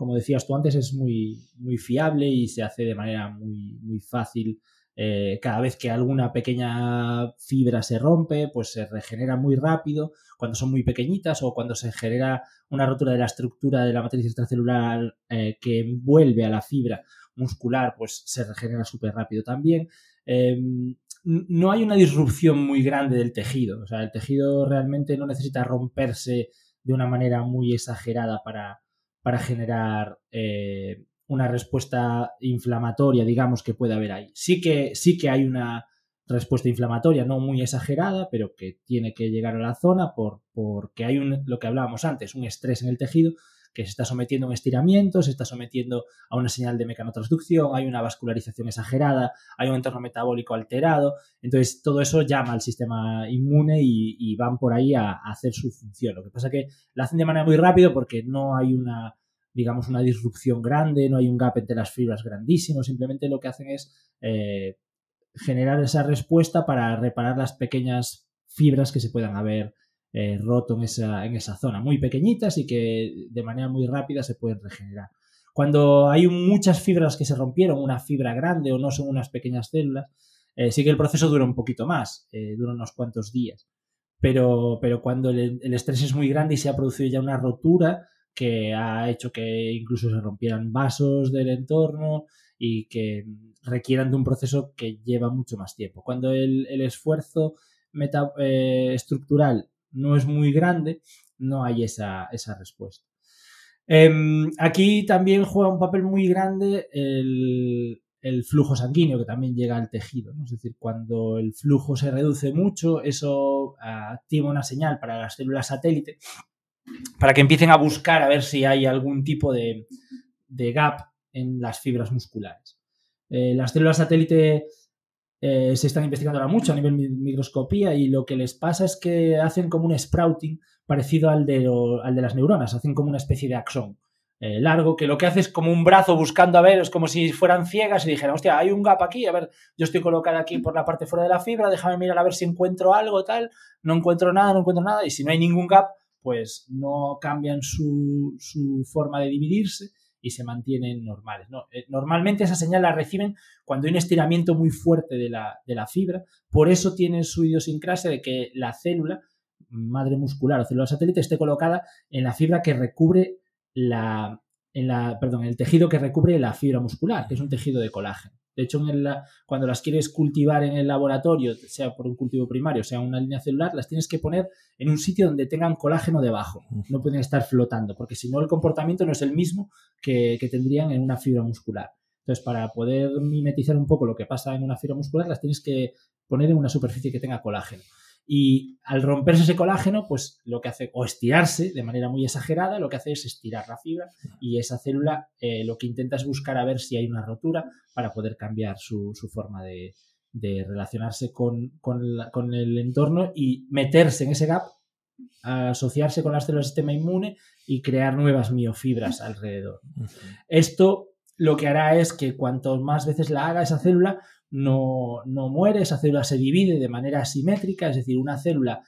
S2: como decías tú antes, es muy, muy fiable y se hace de manera muy, muy fácil. Eh, cada vez que alguna pequeña fibra se rompe, pues se regenera muy rápido cuando son muy pequeñitas o cuando se genera una rotura de la estructura de la matriz extracelular eh, que envuelve a la fibra muscular, pues se regenera súper rápido también. Em, no hay una disrupción muy grande del tejido, o sea, el tejido realmente no necesita romperse de una manera muy exagerada para, para generar eh, una respuesta inflamatoria, digamos, que puede haber ahí. Sí que, sí que hay una respuesta inflamatoria, no muy exagerada, pero que tiene que llegar a la zona por, porque hay un, lo que hablábamos antes, un estrés en el tejido que se está sometiendo a un estiramiento, se está sometiendo a una señal de mecanotransducción, hay una vascularización exagerada, hay un entorno metabólico alterado. Entonces, todo eso llama al sistema inmune y, van por ahí a, hacer su función. Lo que pasa es que la hacen de manera muy rápido porque no hay una digamos, una disrupción grande, no hay un gap entre las fibras grandísimo, simplemente lo que hacen es eh, generar esa respuesta para reparar las pequeñas fibras que se puedan haber eh, roto en esa, en esa zona, muy pequeñitas y que de manera muy rápida se pueden regenerar. Cuando hay muchas fibras que se rompieron, una fibra grande o no son unas pequeñas células, eh, sí que el proceso dura un poquito más, eh, dura unos cuantos días. Pero, pero cuando el, estrés es muy grande y se ha producido ya una rotura que ha hecho que incluso se rompieran vasos del entorno y que requieran de un proceso que lleva mucho más tiempo. Cuando el, esfuerzo estructural no es muy grande, no hay esa, respuesta. Em, aquí también juega un papel muy grande el, flujo sanguíneo que también llega al tejido. Es decir, cuando el flujo se reduce mucho, eso activa una señal para las células satélite para que empiecen a buscar a ver si hay algún tipo de, gap en las fibras musculares. Eh, las células satélite eh, se están investigando ahora mucho a nivel microscopía y lo que les pasa es que hacen como un sprouting parecido al de, al de las neuronas, hacen como una especie de axón eh, largo que lo que hace es como un brazo buscando a ver, es como si fueran ciegas y dijeran, hostia, hay un gap aquí, a ver, yo estoy colocada aquí por la parte fuera de la fibra, déjame mirar a ver si encuentro algo, tal, no encuentro nada, no encuentro nada y si no hay ningún gap, pues no cambian su, su forma de dividirse y se mantienen normales. Eh, normalmente esa señal la reciben cuando hay un estiramiento muy fuerte de la, fibra, por eso tienen su idiosincrasia de que la célula madre muscular o célula satélite esté colocada en la fibra que recubre la, en la, perdón, el tejido que recubre la fibra muscular, que es un tejido de colágeno. De hecho, cuando las quieres cultivar en el laboratorio, sea por un cultivo primario, sea una línea celular, las tienes que poner en un sitio donde tengan colágeno debajo. No pueden estar flotando, porque si no el comportamiento no es el mismo que, que tendrían en una fibra muscular. Entonces, para poder mimetizar un poco lo que pasa en una fibra muscular, las tienes que poner en una superficie que tenga colágeno. Y al romperse ese colágeno, pues lo que hace, o estirarse de manera muy exagerada, lo que hace es estirar la fibra y esa célula eh, lo que intenta es buscar a ver si hay una rotura para poder cambiar su, forma de, relacionarse con, el entorno y meterse en ese gap, asociarse con las células del sistema inmune y crear nuevas miofibras alrededor. Esto lo que hará es que cuanto más veces la haga esa célula, no, muere, esa célula se divide de manera asimétrica, es decir, una célula,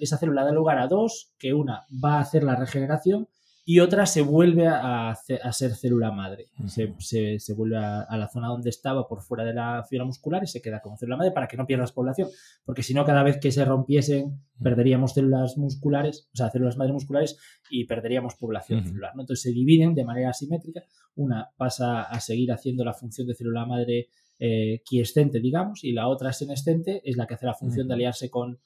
S2: esa célula da lugar a dos, que una va a hacer la regeneración y otra se vuelve a, ser célula madre. se, vuelve a, la zona donde estaba por fuera de la fibra muscular y se queda como célula madre para que no pierdas población. Porque si no, cada vez que se rompiesen, perderíamos células musculares, o sea, células madre musculares y perderíamos población celular. Entonces se dividen de manera asimétrica. Una pasa a seguir haciendo la función de célula madre eh, quiescente, digamos, y la otra senescente es la que hace la función de aliarse con,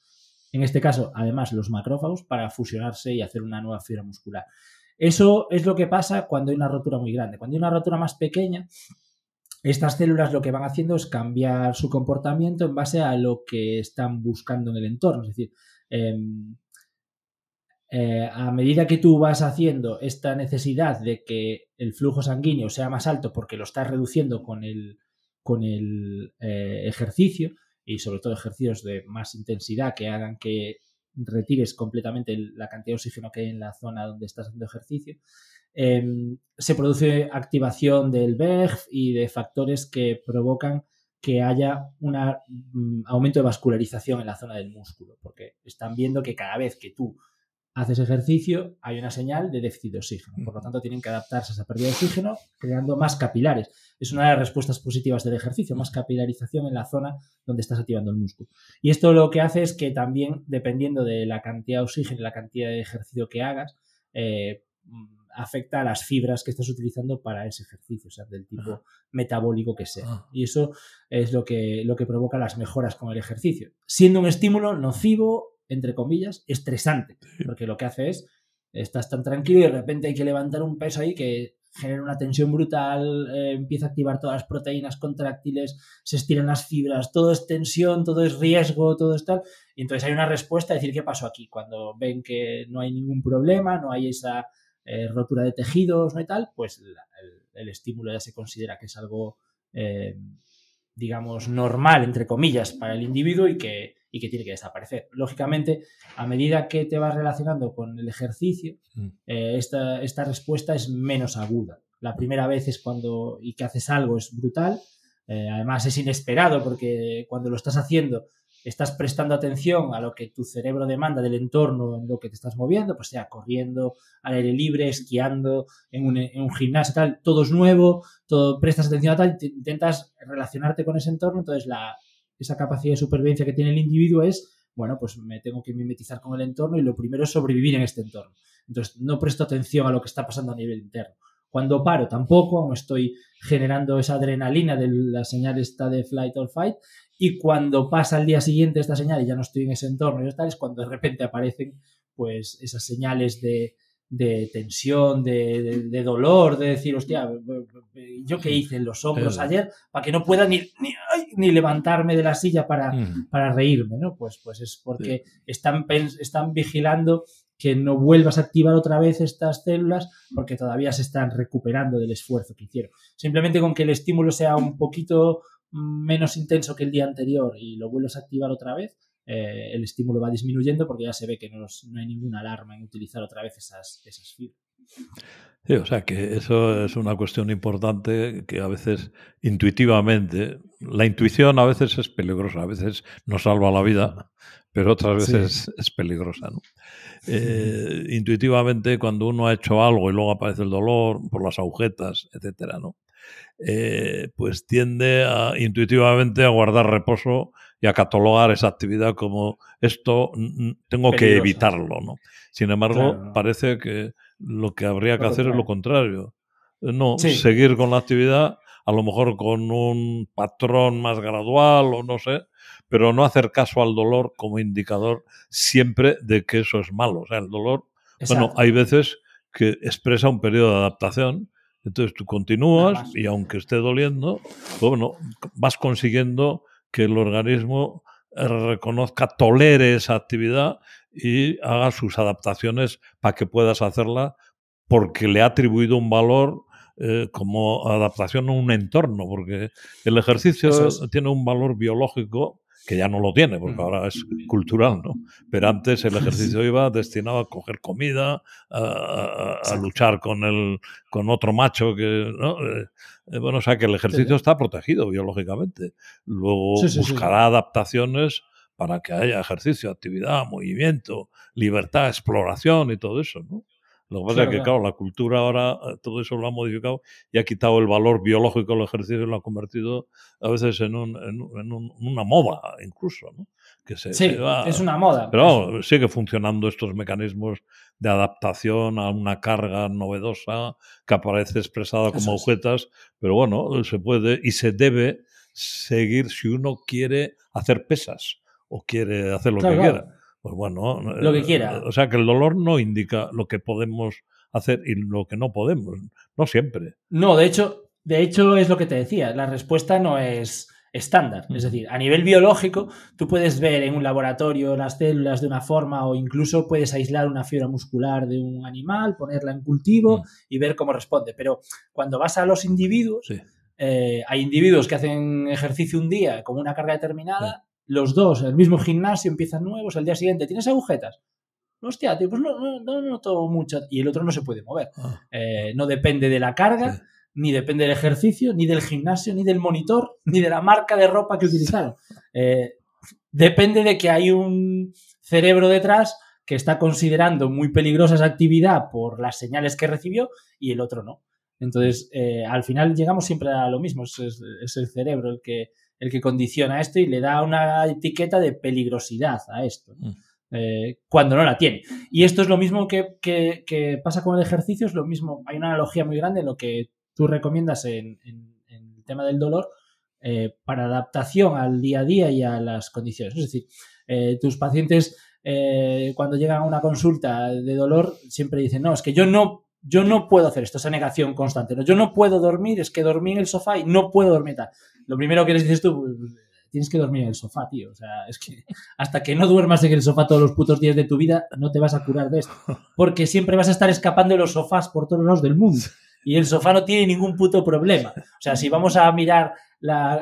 S2: en este caso, además, los macrófagos para fusionarse y hacer una nueva fibra muscular. Eso es lo que pasa cuando hay una rotura muy grande. Cuando hay una rotura más pequeña, estas células lo que van haciendo es cambiar su comportamiento en base a lo que están buscando en el entorno. Es decir, em, eh, a medida que tú vas haciendo esta necesidad de que el flujo sanguíneo sea más alto porque lo estás reduciendo con el, con el eh, ejercicio y sobre todo ejercicios de más intensidad que hagan que retires completamente la cantidad de oxígeno que hay en la zona donde estás haciendo ejercicio, em, se produce activación del BEG y de factores que provocan que haya un mm, aumento de vascularización en la zona del músculo, porque están viendo que cada vez que tú haces ejercicio hay una señal de déficit de oxígeno. Por lo tanto, tienen que adaptarse a esa pérdida de oxígeno creando más capilares. Es una de las respuestas positivas del ejercicio, más capilarización en la zona donde estás activando el músculo. Y esto lo que hace es que también, dependiendo de la cantidad de oxígeno y la cantidad de ejercicio que hagas, eh, afecta a las fibras que estás utilizando para ese ejercicio, o sea, del tipo metabólico que sea. Ah. Y eso es lo que, lo que provoca las mejoras con el ejercicio. Siendo un estímulo nocivo, entre comillas, estresante, porque lo que hace es, estás tan tranquilo y de repente hay que levantar un peso ahí que genera una tensión brutal, eh, empieza a activar todas las proteínas contráctiles, se estiran las fibras, todo es tensión, todo es riesgo, todo es tal. Y entonces hay una respuesta a decir qué pasó aquí. Cuando ven que no hay ningún problema, no hay esa eh, rotura de tejidos, no hay tal, pues el, estímulo ya se considera que es algo, eh, digamos, normal, entre comillas, para el individuo y que, y que tiene que desaparecer. Lógicamente, a medida que te vas relacionando con el ejercicio, mm. eh, esta, esta, respuesta es menos aguda. La primera vez es cuando y que haces algo es brutal, además es inesperado porque cuando lo estás haciendo estás prestando atención a lo que tu cerebro demanda del entorno en lo que te estás moviendo, pues sea corriendo al aire libre, esquiando, en un, gimnasio, tal, todo es nuevo, todo, prestas atención a tal, intentas relacionarte con ese entorno, entonces la, esa capacidad de supervivencia que tiene el individuo es, bueno, pues me tengo que mimetizar con el entorno y lo primero es sobrevivir en este entorno. Entonces no presto atención a lo que está pasando a nivel interno. Cuando paro tampoco, aún estoy generando esa adrenalina de la señal esta de flight or fight y cuando pasa el día siguiente esta señal y ya no estoy en ese entorno y tal, es cuando de repente aparecen pues esas señales de, tensión, de, dolor, de decir, hostia, yo qué hice en los hombros ayer para que no pueda ni, ni, levantarme de la silla para, mm. para reírme, ¿no? Pues, pues es porque están, están vigilando que no vuelvas a activar otra vez estas células porque todavía se están recuperando del esfuerzo que hicieron. Simplemente con que el estímulo sea un poquito menos intenso que el día anterior y lo vuelves a activar otra vez, eh, el estímulo va disminuyendo porque ya se ve que no, hay ninguna alarma en utilizar otra vez esas, esas fibras.
S1: Sí, o sea que eso es una cuestión importante que a veces intuitivamente, la intuición a veces es peligrosa, a veces nos salva la vida, pero otras veces es peligrosa. ¿no? Eh, intuitivamente, cuando uno ha hecho algo y luego aparece el dolor por las agujetas, etcétera, ¿no? Eh, pues tiende a, intuitivamente a guardar reposo y a catalogar esa actividad como esto tengo que evitarlo, ¿no? Sin embargo, parece que lo que habría que hacer es lo contrario. No, seguir con la actividad, a lo mejor con un patrón más gradual o no sé, pero no hacer caso al dolor como indicador siempre de que eso es malo. O sea, el dolor, bueno, hay veces que expresa un periodo de adaptación entonces tú continúas y aunque esté doliendo, bueno, vas consiguiendo que el organismo reconozca, tolere esa actividad y haga sus adaptaciones para que puedas hacerla porque le ha atribuido un valor eh, como adaptación a un entorno, porque el ejercicio tiene un valor biológico que ya no lo tiene, porque mm. ahora es cultural, ¿no? Pero antes el ejercicio iba destinado a coger comida, a, luchar con el con otro macho que, ¿no? Eh, eh, bueno, o sea que el ejercicio está protegido biológicamente. Luego buscará adaptaciones para que haya ejercicio, actividad, movimiento, libertad, exploración y todo eso, ¿no? Lo que pasa es que, claro, la cultura ahora eh, todo eso lo ha modificado y ha quitado el valor biológico del ejercicio y lo ha convertido a veces en, un, en, una moda, incluso, ¿no?
S2: Que se, sí, es una moda.
S1: Pero sigue funcionando estos mecanismos de adaptación a una carga novedosa que aparece expresada como objetos, pero bueno, se puede y se debe seguir si uno quiere hacer pesas o quiere hacer lo que quiera pues bueno,
S2: lo que eh, quiera.
S1: O sea que el dolor no indica lo que podemos hacer y lo que no podemos, no siempre.
S2: No, de hecho, de hecho es lo que te decía, la respuesta no es estándar. Es decir, a nivel biológico, tú puedes ver en un laboratorio las células de una forma o incluso puedes aislar una fibra muscular de un animal, ponerla en cultivo mm. y ver cómo responde. Pero cuando vas a los individuos, eh, hay individuos que hacen ejercicio un día con una carga determinada, los dos, el mismo gimnasio, empiezan nuevos, al día siguiente, ¿tienes agujetas? Hostia, tío, pues no, no, no noto mucho. Y el otro no se puede mover. Ah. Eh, no depende de la carga ni depende del ejercicio, ni del gimnasio, ni del monitor, ni de la marca de ropa que utilizaron. Eh, depende de que hay un cerebro detrás que está considerando muy peligrosa esa actividad por las señales que recibió y el otro no. Entonces, eh, al final llegamos siempre a lo mismo, es, el cerebro el que, el que condiciona esto y le da una etiqueta de peligrosidad a esto. Mm. Eh, cuando no la tiene. Y esto es lo mismo que, que, pasa con el ejercicio, es lo mismo, hay una analogía muy grande en lo que tú recomiendas en, el tema del dolor eh, para adaptación al día a día y a las condiciones. Es decir, eh, tus pacientes cuando llegan a una consulta de dolor siempre dicen, no, es que yo no, yo no puedo hacer esto, esa negación constante. ¿no? Yo no puedo dormir, es que dormí en el sofá y no puedo dormir. Tal. Lo primero que les dices tú, pues, tienes que dormir en el sofá, tío. O sea, es que hasta que no duermas en el sofá todos los putos días de tu vida, no te vas a curar de esto. Porque siempre vas a estar escapando de los sofás por todos lados del mundo y el sofá no tiene ningún puto problema. O sea, si vamos a mirar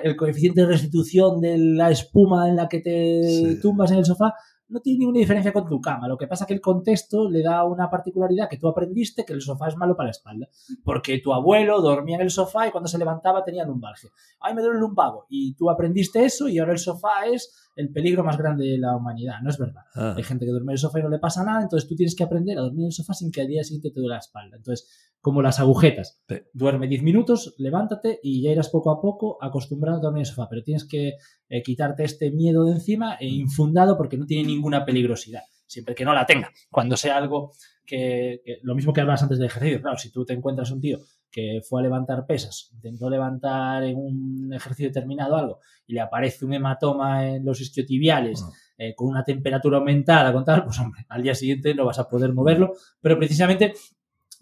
S2: el coeficiente de restitución de la espuma en la que te tumbas en el sofá, no tiene ninguna diferencia con tu cama. Lo que pasa es que el contexto le da una particularidad que tú aprendiste que el sofá es malo para la espalda. Porque tu abuelo dormía en el sofá y cuando se levantaba tenía lumbalgia. Ay, me duele el lumbago. Y tú aprendiste eso y ahora el sofá es el peligro más grande de la humanidad. No es verdad. Ah. Hay gente que duerme en el sofá y no le pasa nada, entonces tú tienes que aprender a dormir en el sofá sin que al día siguiente te duele la espalda. Entonces, como las agujetas. Duerme 10 minutos, levántate y ya irás poco a poco acostumbrado a dormir en el sofá. Pero tienes que eh, quitarte este miedo de encima e infundado porque no tiene ninguna peligrosidad. Siempre que no la tenga. Cuando sea algo que, lo mismo que hablabas antes de ejercicio. Claro, si tú te encuentras un tío que fue a levantar pesas, intentó levantar en un ejercicio determinado algo y le aparece un hematoma en los isquiotibiales eh, con una temperatura aumentada, con tal, pues hombre, al día siguiente no vas a poder moverlo, pero precisamente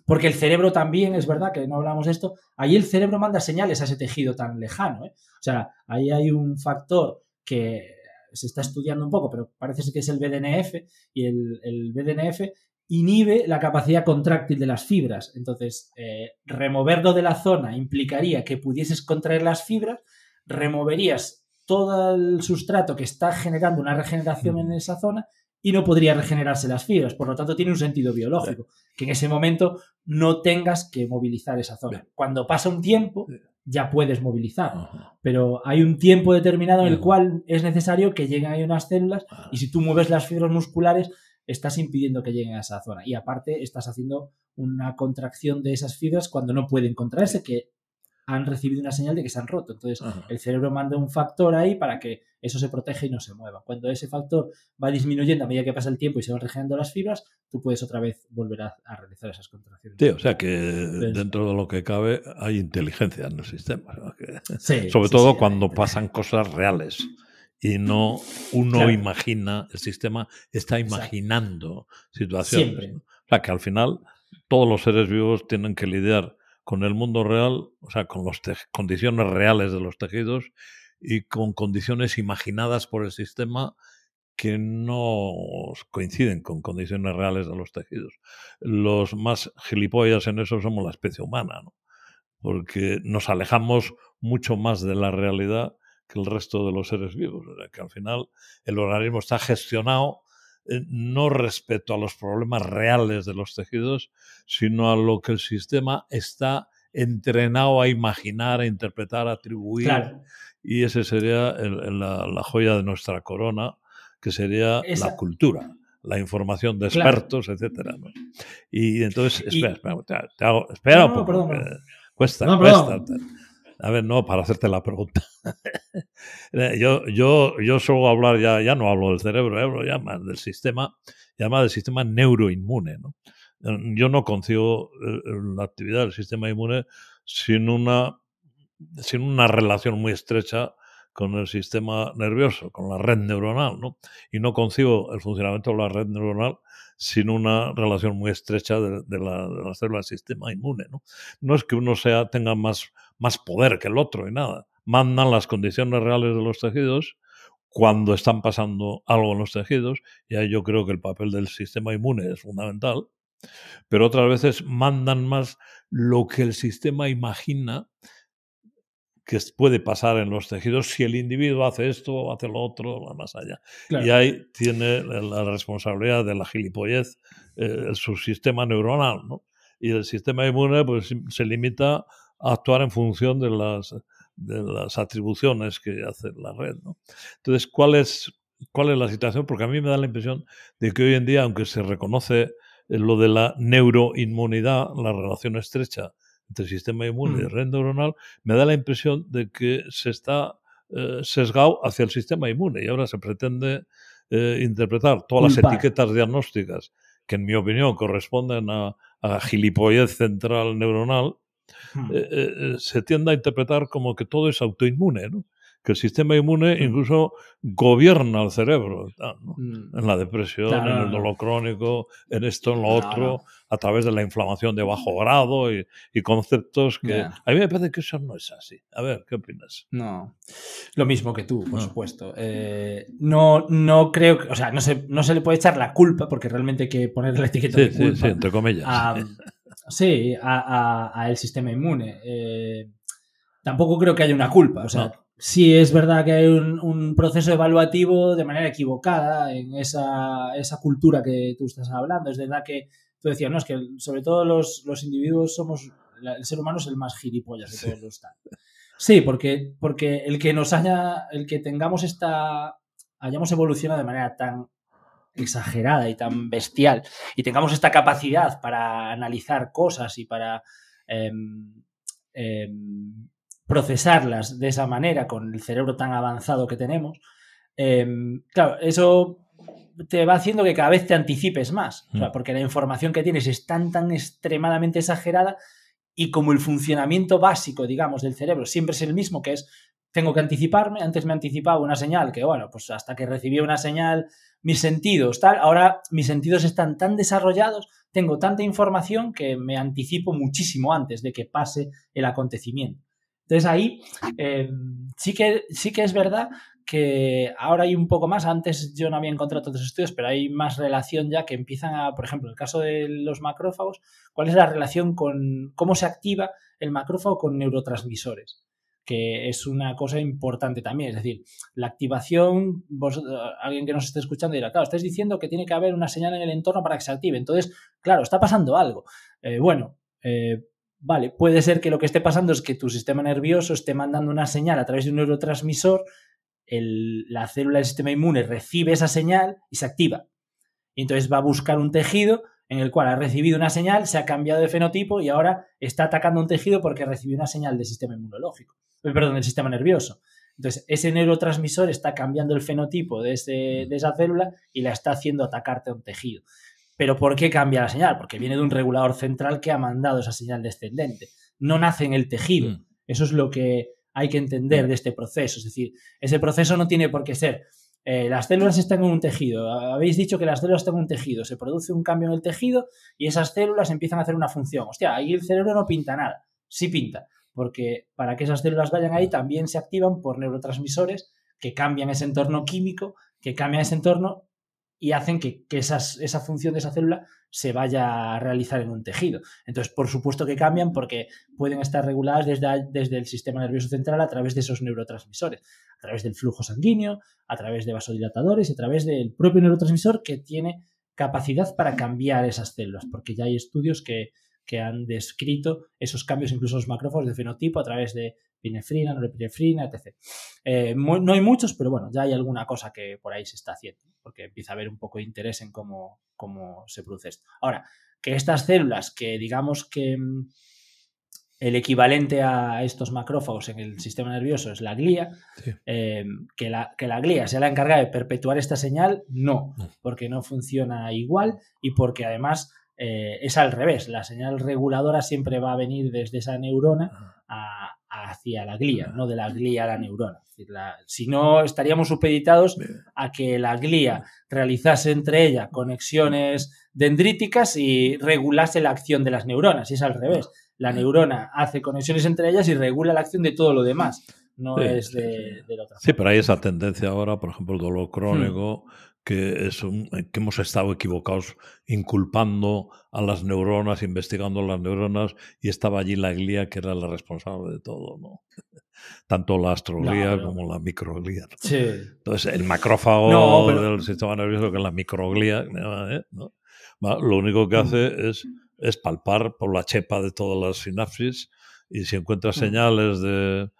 S2: porque el cerebro también, es verdad que no hablamos de esto, ahí el cerebro manda señales a ese tejido tan lejano. ¿eh? O sea, ahí hay un factor que se está estudiando un poco, pero parece que es el BDNF, y el, el BDNF inhibe la capacidad contráctil de las fibras. Entonces, eh, removerlo de la zona implicaría que pudieses contraer las fibras, removerías todo el sustrato que está generando una regeneración en esa zona y no podría regenerarse las fibras. Por lo tanto, tiene un sentido biológico, que en ese momento no tengas que movilizar esa zona. Cuando pasa un tiempo, ya puedes movilizar, pero hay un tiempo determinado en el cual es necesario que lleguen ahí unas células y si tú mueves las fibras musculares, estás impidiendo que lleguen a esa zona. Y aparte, estás haciendo una contracción de esas fibras cuando no pueden contraerse, que han recibido una señal de que se han roto. Entonces, el cerebro manda un factor ahí para que eso se proteja y no se mueva. Cuando ese factor va disminuyendo a medida que pasa el tiempo y se van regenerando las fibras, tú puedes otra vez volver a, realizar esas contracciones.
S1: Sí, o sea que dentro de lo que cabe hay inteligencia en el sistema. sobre todo cuando pasan cosas reales y no uno imagina, el sistema está imaginando situaciones. O sea, que al final todos los seres vivos tienen que lidiar con el mundo real, o sea, con las condiciones reales de los tejidos y con condiciones imaginadas por el sistema que no coinciden con condiciones reales de los tejidos. Los más gilipollas en eso somos la especie humana, ¿no? porque nos alejamos mucho más de la realidad que el resto de los seres vivos. que al final el organismo está gestionado eh, no respecto a los problemas reales de los tejidos, sino a lo que el sistema está entrenado a imaginar, a interpretar, a atribuir. Y ese sería la, joya de nuestra corona, que sería la cultura, la información de expertos, etcétera. Y entonces, espera, espera, te, hago, espera un poco. Cuesta, cuesta. A ver, no, para hacerte la pregunta. Eh, yo, yo, yo suelo hablar, ya, ya no hablo del cerebro, hablo ya más del sistema, más del sistema neuroinmune. ¿no? Yo no concibo eh, la actividad del sistema inmune sin una, sin una relación muy estrecha con el sistema nervioso, con la red neuronal, ¿no? Y no concibo el funcionamiento de la red neuronal sin una relación muy estrecha de, la, de célula del sistema inmune, ¿no? No es que uno sea, tenga más, más poder que el otro y nada, mandan las condiciones reales de los tejidos cuando están pasando algo en los tejidos, y ahí yo creo que el papel del sistema inmune es fundamental, pero otras veces mandan más lo que el sistema imagina que puede pasar en los tejidos si el individuo hace esto o hace lo otro, va más allá. Y ahí tiene la responsabilidad de la gilipollez eh, su sistema neuronal, ¿no? Y el sistema inmune pues, se limita actuar en función de las, de las atribuciones que hace la red, ¿no? Entonces, ¿cuál es, ¿cuál es la situación? Porque a mí me da la impresión de que hoy en día, aunque se reconoce lo de la neuroinmunidad, la relación estrecha entre el sistema inmune y mm. red neuronal, me da la impresión de que se está eh, sesgado hacia el sistema inmune y ahora se pretende eh, interpretar todas las etiquetas diagnósticas que en mi opinión corresponden a, a gilipollez central neuronal, hmm. eh, se tiende a interpretar como que todo es autoinmune, ¿no? que el sistema inmune mm. incluso gobierna el cerebro, mm. en la depresión, en el dolor crónico, en esto, en lo otro, a través de la inflamación de bajo grado y, conceptos que a mí me parece que eso no es así. A ver, ¿qué opinas?
S2: No, lo mismo que tú, por supuesto. Eh, no, no creo que, o sea, no se, no se le puede echar la culpa, porque realmente hay que poner la etiqueta de culpa.
S1: Sí, sí, entre comillas.
S2: sí, a, el sistema inmune. Eh, tampoco creo que haya una culpa, o sea sí es verdad que hay un, proceso evaluativo de manera equivocada en esa, esa, cultura que tú estás hablando. Es verdad que tú decías, no, es que sobre todo los, los individuos somos, el ser humano es el más gilipollas de todos los tal. Sí, porque, porque el que nos haya, el que tengamos esta, hayamos evolucionado de manera tan exagerada y tan bestial y tengamos esta capacidad para analizar cosas y para em, em, procesarlas de esa manera con el cerebro tan avanzado que tenemos, em, claro, eso te va haciendo que cada vez te anticipes más, mm. porque la información que tienes es tan, tan extremadamente exagerada y como el funcionamiento básico, digamos, del cerebro siempre es el mismo, que es, tengo que anticiparme, antes me anticipaba una señal, que bueno, pues hasta que recibí una señal, mis sentidos, tal, ahora mis sentidos están tan desarrollados, tengo tanta información que me anticipo muchísimo antes de que pase el acontecimiento. Entonces ahí eh, sí, que, sí que es verdad que ahora hay un poco más, antes yo no había encontrado otros estudios, pero hay más relación ya que empiezan a, por ejemplo, en el caso de los macrófagos, ¿cuál es la relación con cómo se activa el macrófago con neurotransmisores? Que es una cosa importante también. Es decir, la activación, alguien que nos esté escuchando dirá, claro, estáis diciendo que tiene que haber una señal en el entorno para que se active. Entonces, claro, está pasando algo. Eh, bueno, eh, Vale, puede ser que lo que esté pasando es que tu sistema nervioso esté mandando una señal a través de un neurotransmisor, la célula del sistema inmune recibe esa señal y se activa. Y entonces va a buscar un tejido en el cual ha recibido una señal, se ha cambiado de fenotipo y ahora está atacando un tejido porque recibió una señal del sistema inmunológico, eh, perdón, del sistema nervioso. Entonces, ese neurotransmisor está cambiando el fenotipo de, de esa célula y la está haciendo atacarte a un tejido. Pero ¿por qué cambia la señal? Porque viene de un regulador central que ha mandado esa señal descendente. No nace en el tejido. Mm. Eso es lo que hay que entender mm. de este proceso. Es decir, ese proceso no tiene por qué ser. Eh, las células están en un tejido. Habéis dicho que las células están en un tejido. Se produce un cambio en el tejido y esas células empiezan a hacer una función. Hostia, ahí el cerebro no pinta nada. Sí pinta. Porque para que esas células vayan ahí también se activan por neurotransmisores que cambian ese entorno químico, que cambian ese entorno y hacen que, esa función de esa célula se vaya a realizar en un tejido. Entonces, por supuesto que cambian porque pueden estar reguladas desde, desde el sistema nervioso central a través de esos neurotransmisores, a través del flujo sanguíneo, a través de vasodilatadores, a través del propio neurotransmisor que tiene capacidad para cambiar esas células, porque ya hay estudios que, que han descrito esos cambios, incluso los macrófagos de fenotipo, a través de pinefrina, norepinefrina, etc. Eh, no hay muchos, pero bueno, ya hay alguna cosa que por ahí se está haciendo, porque empieza a haber un poco de interés en cómo, cómo se produce esto. Ahora, que estas células que digamos que mm, el equivalente a estos macrófagos en el sistema nervioso es la glía, eh, que, la, que la glía sea la encargada de perpetuar esta señal, no, porque no funciona igual y porque además eh, es al revés. La señal reguladora siempre va a venir desde esa neurona hacia la glía, no de la glía a la neurona. si no, estaríamos supeditados a que la glía realizase entre ella conexiones dendríticas y regulase la acción de las neuronas. Y es al revés. La neurona hace conexiones entre ellas y regula la acción de todo lo demás. no es de, la otra.
S1: Sí, pero hay esa tendencia ahora, por ejemplo, el dolor crónico, hmm. Que, es un, que hemos estado equivocados inculpando a las neuronas, investigando las neuronas, y estaba allí la glía que era la responsable de todo, ¿no? Tanto la astroglía como la microglía.
S2: Sí.
S1: Entonces, el macrófago del sistema nervioso, que es la microglía, ¿eh? lo único que hace es, es palpar por la chepa de todas las sinapsis y si encuentra hmm. señales de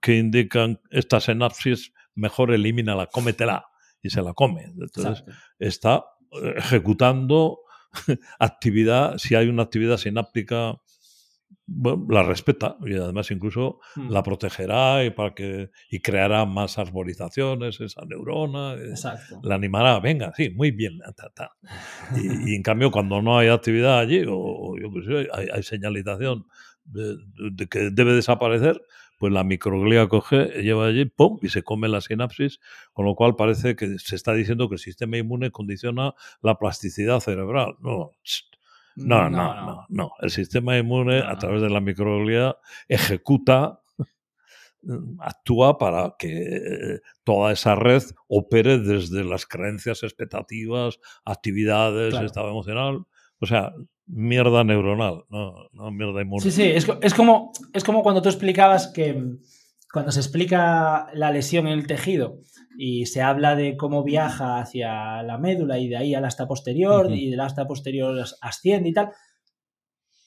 S1: que indican esta sinapsis, mejor elimínala, cómetela y se la come. Entonces está eh, ejecutando actividad, si hay una actividad sináptica, la respeta y además incluso hmm. la protegerá y para que y creará más arborizaciones esa neurona eh, la animará venga sí muy bien Y, en cambio cuando no hay actividad allí o, yo sé, hay, señalización de, que debe desaparecer pues la microglía coge, lleva allí, ¡pum! y se come la sinapsis, con lo cual parece que se está diciendo que el sistema inmune condiciona la plasticidad cerebral. No, no, no, no, no. El sistema inmune, a través de la microglía, ejecuta, actúa para que toda esa red opere desde las creencias, expectativas, actividades, estado emocional. O sea, mierda neuronal, no, no mierda inmune.
S2: Sí, sí, es, es, como, es como cuando tú explicabas que mm, cuando se explica la lesión en el tejido y se habla de cómo viaja hacia la médula y de ahí al asta posterior y del asta posterior asciende y tal,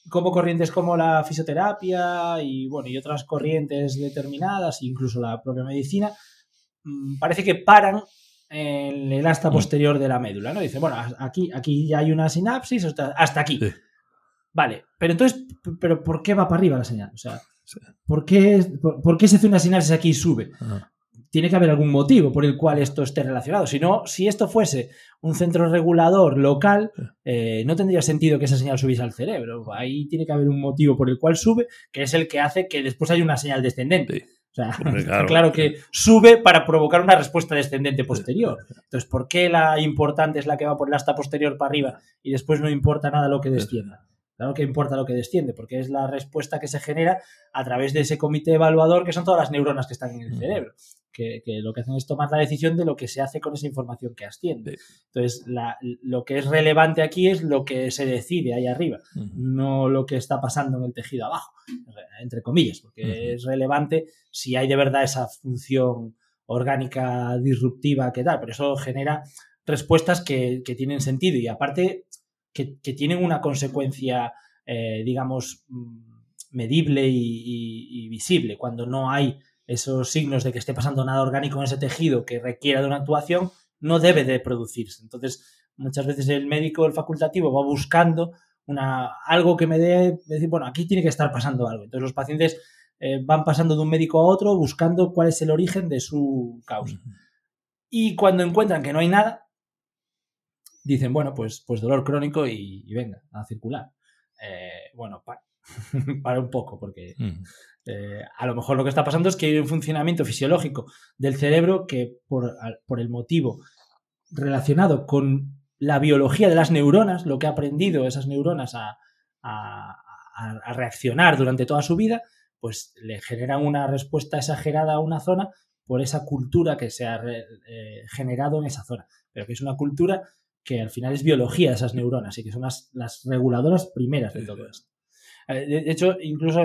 S2: como corrientes como la fisioterapia y bueno y otras corrientes determinadas, incluso la propia medicina, mm, parece que paran en el asta mm. posterior de la médula, ¿no? Dice, bueno, aquí, aquí ya hay una sinapsis hasta, aquí. Vale, pero entonces, pero ¿por qué va para arriba la señal? O sea, ¿por, qué, por, qué se hace una sinapsis aquí y sube? Tiene que haber algún motivo por el cual esto esté relacionado. Si no, si esto fuese un centro regulador local, eh, no tendría sentido que esa señal subiese al cerebro. Ahí tiene que haber un motivo por el cual sube, que es el que hace que después haya una señal descendente. O sea, claro, que sube para provocar una respuesta descendente posterior. Entonces, ¿por qué la importante es la que va por el asta posterior para arriba y después no importa nada lo que descienda? Claro que importa lo que desciende, porque es la respuesta que se genera a través de ese comité evaluador, que son todas las neuronas que están en el cerebro, que, lo que hacen es tomar la decisión de lo que se hace con esa información que asciende. Entonces, lo que es relevante aquí es lo que se decide ahí arriba, no lo que está pasando en el tejido abajo, entre comillas, porque es relevante si hay de verdad esa función orgánica disruptiva que tal, pero eso genera respuestas que, que tienen sentido y aparte que, tienen una consecuencia, eh, digamos, mm, medible y, visible. Cuando no hay esos signos de que esté pasando nada orgánico en ese tejido que requiera de una actuación, no debe de producirse. Entonces, muchas veces el médico, el facultativo, va buscando una, algo que me dé, decir, bueno, aquí tiene que estar pasando algo. Entonces, los pacientes eh, van pasando de un médico a otro buscando cuál es el origen de su causa. Y cuando encuentran que no hay nada, dicen, bueno, pues, pues dolor crónico y, venga, a circular. Eh, bueno, para, un poco, porque eh, a lo mejor lo que está pasando es que hay un funcionamiento fisiológico del cerebro que por, por el motivo relacionado con la biología de las neuronas, lo que ha aprendido esas neuronas a, reaccionar durante toda su vida, pues le generan una respuesta exagerada a una zona por esa cultura que se ha eh, generado en esa zona, pero que es una cultura que al final es biología de esas neuronas y que son las, reguladoras primeras de todo esto. Eh, de, hecho, incluso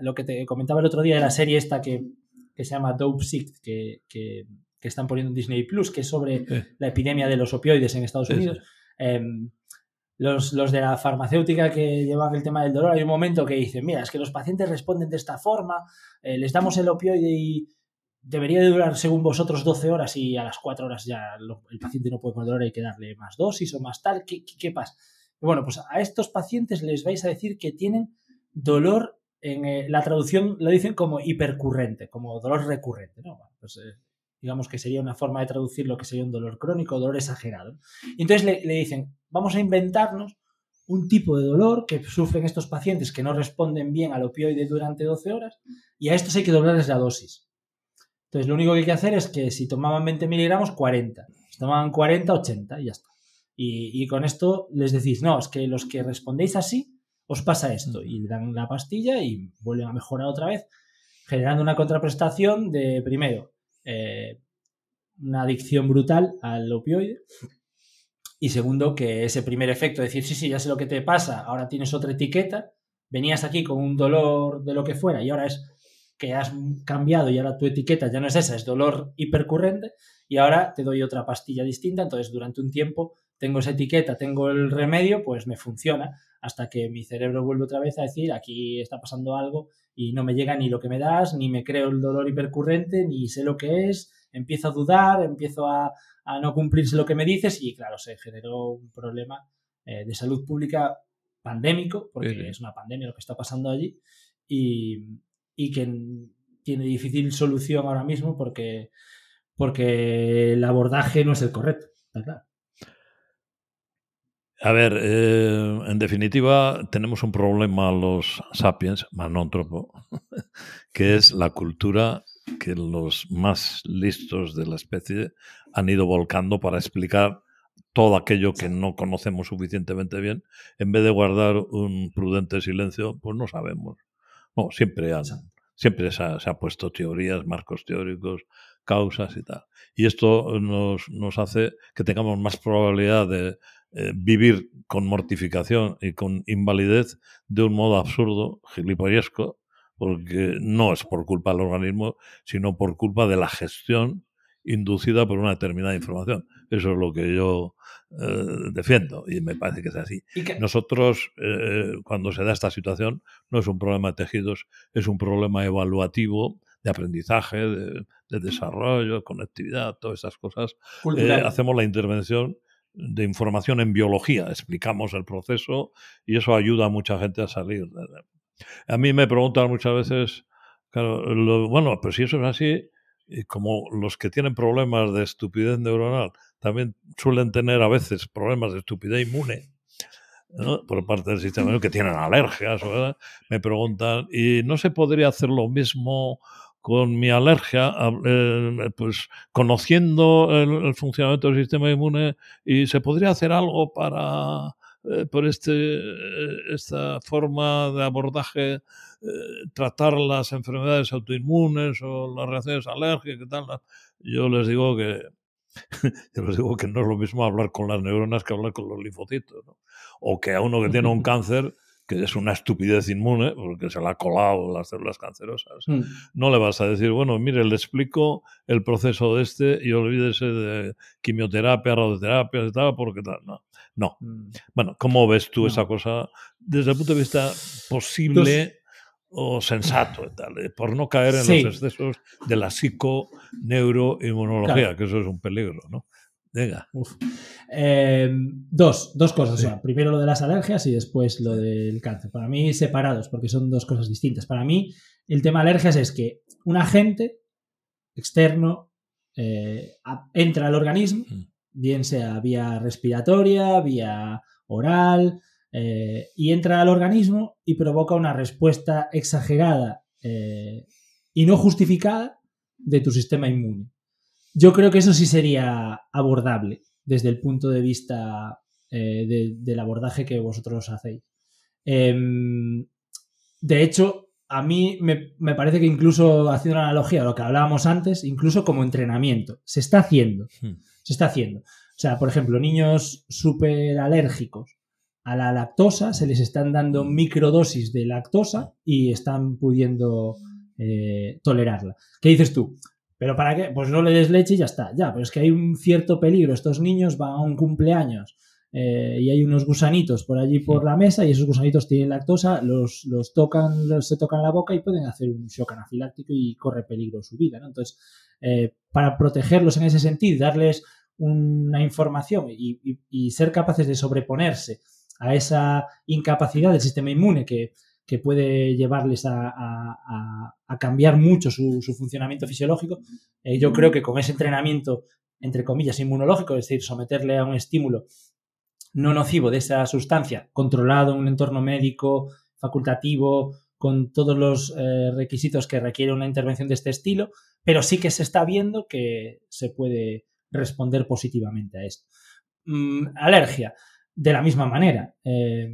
S2: lo que te comentaba el otro día de la serie esta que, se llama Dope Sick, que, que, están poniendo en Disney Plus, que es sobre la epidemia de los opioides en Estados Unidos. Em, los, de la farmacéutica que llevan el tema del dolor, hay un momento que dicen, mira, es que los pacientes responden de esta forma, eh, les damos el opioide y, debería de durar, según vosotros, 12 horas y a las 4 horas ya el paciente no puede con dolor, hay que darle más dosis o más tal. ¿Qué, qué, pasa? Bueno, pues a estos pacientes les vais a decir que tienen dolor, en eh, la traducción lo dicen como hipercurrente, como dolor recurrente, ¿no? pues, eh, digamos que sería una forma de traducir lo que sería un dolor crónico, dolor exagerado. Y entonces le, le dicen, vamos a inventarnos un tipo de dolor que sufren estos pacientes que no responden bien al opioide durante 12 horas y a estos hay que doblarles la dosis. Entonces, lo único que hay que hacer es que si tomaban 20 miligramos, 40. Si tomaban 40, 80 y ya está. Y, con esto les decís, no, es que los que respondéis así, os pasa esto. Y le dan la pastilla y vuelven a mejorar otra vez. generando una contraprestación de, primero, eh, una adicción brutal al opioide. Y segundo, que ese primer efecto, decir, sí, sí, ya sé lo que te pasa, ahora tienes otra etiqueta, venías aquí con un dolor de lo que fuera y ahora es que has cambiado y ahora tu etiqueta ya no es esa, es dolor hipercurrente y ahora te doy otra pastilla distinta, entonces durante un tiempo tengo esa etiqueta, tengo el remedio, pues me funciona hasta que mi cerebro vuelve otra vez a decir aquí está pasando algo y no me llega ni lo que me das, ni me creo el dolor hipercurrente, ni sé lo que es, empiezo a dudar, empiezo a, no cumplirse lo que me dices y claro, se generó un problema eh, de salud pública pandémico, porque es una pandemia lo que está pasando allí, y, y que tiene difícil solución ahora mismo porque, porque el abordaje no es el correcto, está claro.
S1: A ver, eh, en definitiva, tenemos un problema los sapiens, manóntropo, que es la cultura que los más listos de la especie han ido volcando para explicar todo aquello que no conocemos suficientemente bien, en vez de guardar un prudente silencio, pues no sabemos. No, siempre han, siempre se ha, puesto teorías, marcos teóricos, causas y tal. Y esto nos, nos hace que tengamos más probabilidad de eh, vivir con mortificación y con invalidez de un modo absurdo, gilipollesco, porque no es por culpa del organismo, sino por culpa de la gestión inducida por una determinada información. Eso es lo que yo eh, defiendo y me parece que es así. Nosotros, eh, cuando se da esta situación, no es un problema de tejidos, es un problema evaluativo de aprendizaje, de, desarrollo, conectividad, todas esas cosas. Eh, hacemos la intervención de información en biología, explicamos el proceso y eso ayuda a mucha gente a salir. A mí me preguntan muchas veces, claro, bueno, pero si eso es así, como los que tienen problemas de estupidez neuronal también suelen tener a veces problemas de estupidez inmune, por parte del sistema que tienen alergias, me preguntan, ¿y no se podría hacer lo mismo con mi alergia, eh, pues conociendo el, funcionamiento del sistema inmune y se podría hacer algo para eh, por este, esta forma de abordaje eh, tratar las enfermedades autoinmunes o las reacciones alérgicas y tal. Yo les digo que yo les digo que no es lo mismo hablar con las neuronas que hablar con los linfocitos, o que a uno que tiene un cáncer que es una estupidez inmune, porque se le ha colado las células cancerosas. Mm. No le vas a decir, bueno, mire, le explico el proceso de este y olvídese de quimioterapia, radioterapia, y tal, porque tal. No. no. Mm. Bueno, ¿cómo ves tú esa cosa desde el punto de vista posible o sensato, tal, eh, por no caer en los excesos de la psico-neuroinmunología, que eso es un peligro, ¿no? Venga.
S2: Eh, dos, dos cosas. primero lo de las alergias y después lo del cáncer. Para mí separados, porque son dos cosas distintas. Para mí, el tema de alergias es que un agente externo eh, entra al organismo, mm. bien sea vía respiratoria, vía oral, eh, y entra al organismo y provoca una respuesta exagerada y no justificada de tu sistema inmune. Yo creo que eso sí sería abordable desde el punto de vista eh, del abordaje que vosotros hacéis. Em, de hecho, a mí me, parece que incluso haciendo una analogía a lo que hablábamos antes, incluso como entrenamiento, se está haciendo. Hmm. Se está haciendo. O sea, por ejemplo, niños súper alérgicos a la lactosa, se les están dando microdosis de lactosa y están pudiendo eh, tolerarla. ¿Qué dices tú? ¿Pero para qué? Pues no le des leche y ya está. Ya, pero es que hay un cierto peligro. Estos niños van a un cumpleaños eh, y hay unos gusanitos por allí por la mesa y esos gusanitos tienen lactosa, los, los tocan, los, se tocan la boca y pueden hacer un shock anafiláctico y corre peligro su vida. ¿no? Entonces, eh, para protegerlos en ese sentido, darles una información y, y ser capaces de sobreponerse a esa incapacidad del sistema inmune que que puede llevarles a, cambiar mucho su, funcionamiento fisiológico. Eh, yo creo que con ese entrenamiento, entre comillas, inmunológico, es decir, someterle a un estímulo no nocivo de esa sustancia, controlado en un entorno médico, facultativo, con todos los eh, requisitos que requiere una intervención de este estilo, pero sí que se está viendo que se puede responder positivamente a esto. Mm, alergia, de la misma manera. Eh,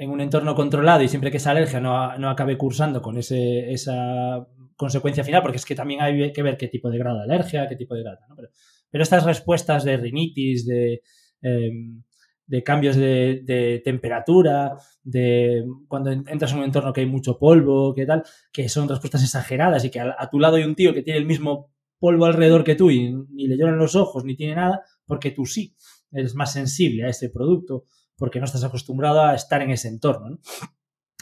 S2: en un entorno controlado y siempre que esa alergia no, acabe cursando con ese, esa consecuencia final, porque es que también hay que ver qué tipo de grado de alergia, qué tipo de grado, ¿no? Pero, pero estas respuestas de rinitis, de, em, de cambios de, temperatura, de cuando entras en un entorno que hay mucho polvo, qué tal, que son respuestas exageradas y que a, tu lado hay un tío que tiene el mismo polvo alrededor que tú y ni le lloran los ojos ni tiene nada, porque tú sí eres más sensible a ese producto, porque no estás acostumbrado a estar en ese entorno.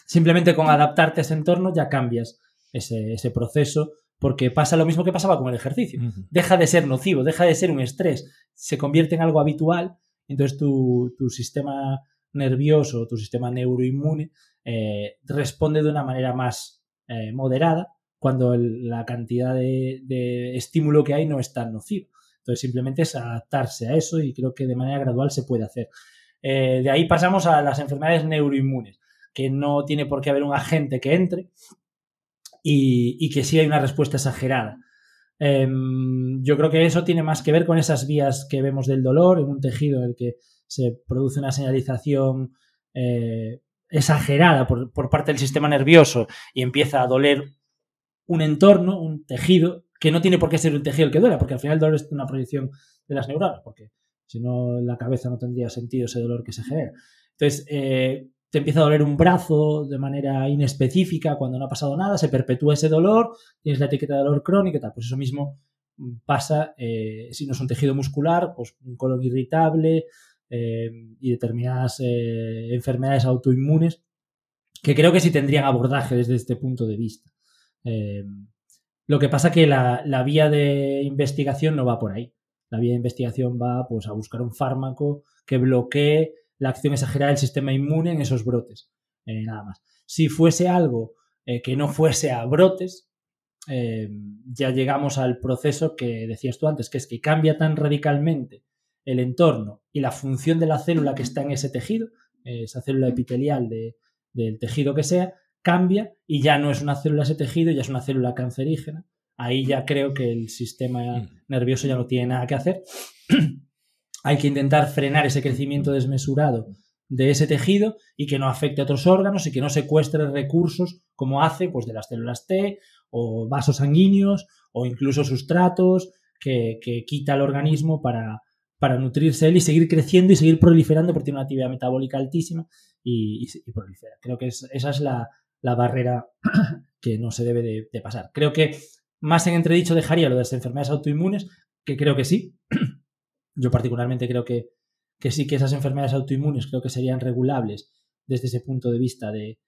S2: Simplemente con adaptarte a ese entorno ya cambias ese, ese proceso porque pasa lo mismo que pasaba con el ejercicio. Deja de ser nocivo, deja de ser un estrés, se convierte en algo habitual, entonces tu, tu sistema nervioso, tu sistema neuroinmune eh, responde de una manera más eh, moderada cuando la cantidad de, estímulo que hay no es tan nocivo. Entonces simplemente es adaptarse a eso y creo que de manera gradual se puede hacer. Eh, de ahí pasamos a las enfermedades neuroinmunes, que no tiene por qué haber un agente que entre, y, que sí hay una respuesta exagerada. Em, yo creo que eso tiene más que ver con esas vías que vemos del dolor en un tejido en el que se produce una señalización eh, exagerada por, parte del sistema nervioso y empieza a doler un entorno, un tejido, que no tiene por qué ser un tejido el que duela, porque al final el dolor es una proyección de las neuronas, porque si no en la cabeza no tendría sentido ese dolor que se genera. Entonces, eh, te empieza a doler un brazo de manera inespecífica cuando no ha pasado nada, se perpetúa ese dolor, tienes la etiqueta de dolor crónico y tal. Pues eso mismo mm, pasa eh, si no es un tejido muscular, pues un colon irritable eh, y determinadas enfermedades autoinmunes que creo que sí tendrían abordaje desde este punto de vista. lo que pasa que la, la, vía de investigación no va por ahí. La vía de investigación va pues, a buscar un fármaco que bloquee la acción exagerada del sistema inmune en esos brotes. Eh, nada más. Si fuese algo eh, que no fuese a brotes, eh, ya llegamos al proceso que decías tú antes, que es que cambia tan radicalmente el entorno y la función de la célula que está en ese tejido, esa célula epitelial del tejido que sea, cambia y ya no es una célula ese tejido, ya es una célula cancerígena. Ahí ya creo que el sistema mm. nervioso ya no tiene nada que hacer hay que intentar frenar ese crecimiento desmesurado de ese tejido y que no afecte a otros órganos y que no secuestre recursos como hace pues de las células T o vasos sanguíneos o incluso sustratos que, quita al organismo para, para nutrirse él y seguir creciendo y seguir proliferando porque tiene una actividad metabólica altísima y, prolifera. Creo que esa es la, barrera que no se debe de, de, pasar. Creo que más en entredicho dejaría lo de las enfermedades autoinmunes, que creo que sí, yo particularmente creo que, sí que esas enfermedades autoinmunes creo que serían regulables desde ese punto de vista de,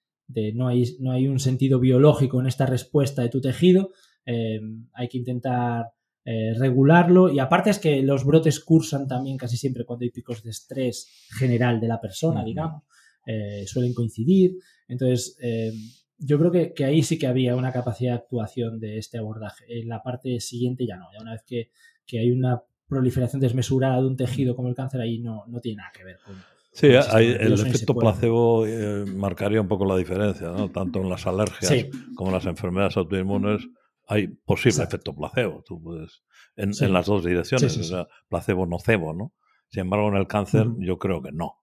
S2: no, hay, no hay un sentido biológico en esta respuesta de tu tejido, eh, hay que intentar eh, regularlo. Y aparte es que los brotes cursan también casi siempre cuando hay picos de estrés general de la persona, digamos, eh, suelen coincidir, entonces yo creo que, que, ahí sí que había una capacidad de actuación de este abordaje, en la parte siguiente ya no, ya una vez que, que hay una proliferación desmesurada de un tejido como el cáncer, ahí no, no tiene nada que ver con...
S1: Sí, el efecto placebo eh, marcaría un poco la diferencia, ¿no? Tanto en las alergias como en las enfermedades autoinmunes hay posible efecto placebo, tú puedes, en, en las dos direcciones, o sea, placebo nocebo, ¿no? Sin embargo, en el cáncer yo creo que no.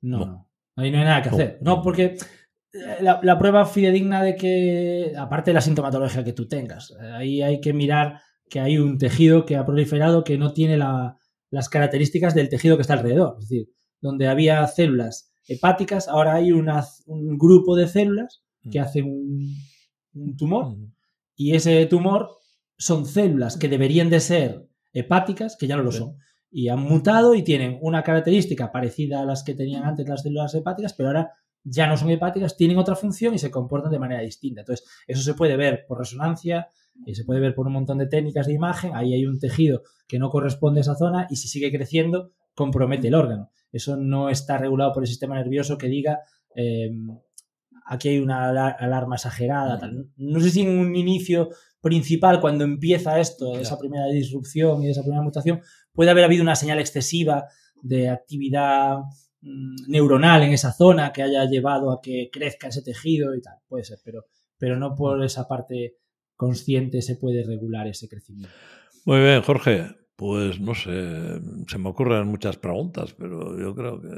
S2: No, ahí no hay nada que hacer. No, porque la, la, prueba fidedigna de que, aparte de la sintomatología que tú tengas, eh, ahí hay que mirar que hay un tejido que ha proliferado que no tiene las características del tejido que está alrededor. Es decir, donde había células hepáticas, ahora hay un grupo de células que mm. hacen un, tumor mm. y ese tumor son células que deberían de ser hepáticas, que ya no lo son. Y han mutado y tienen una característica parecida a las que tenían antes las células hepáticas, pero ahora ya no son hepáticas, tienen otra función y se comportan de manera distinta. Entonces, eso se puede ver por resonancia, y se puede ver por un montón de técnicas de imagen, ahí hay un tejido que no corresponde a esa zona y si sigue creciendo compromete el órgano. Eso no está regulado por el sistema nervioso que diga em, aquí hay una alarma exagerada. No sé si en un inicio principal, cuando empieza esto, esa primera disrupción y esa primera mutación, puede haber habido una señal excesiva de actividad neuronal en esa zona que haya llevado a que crezca ese tejido y tal. Puede ser, pero, pero no por esa parte consciente se puede regular ese crecimiento.
S1: Muy bien, Jorge. Pues no sé, se me ocurren muchas preguntas, pero yo creo que.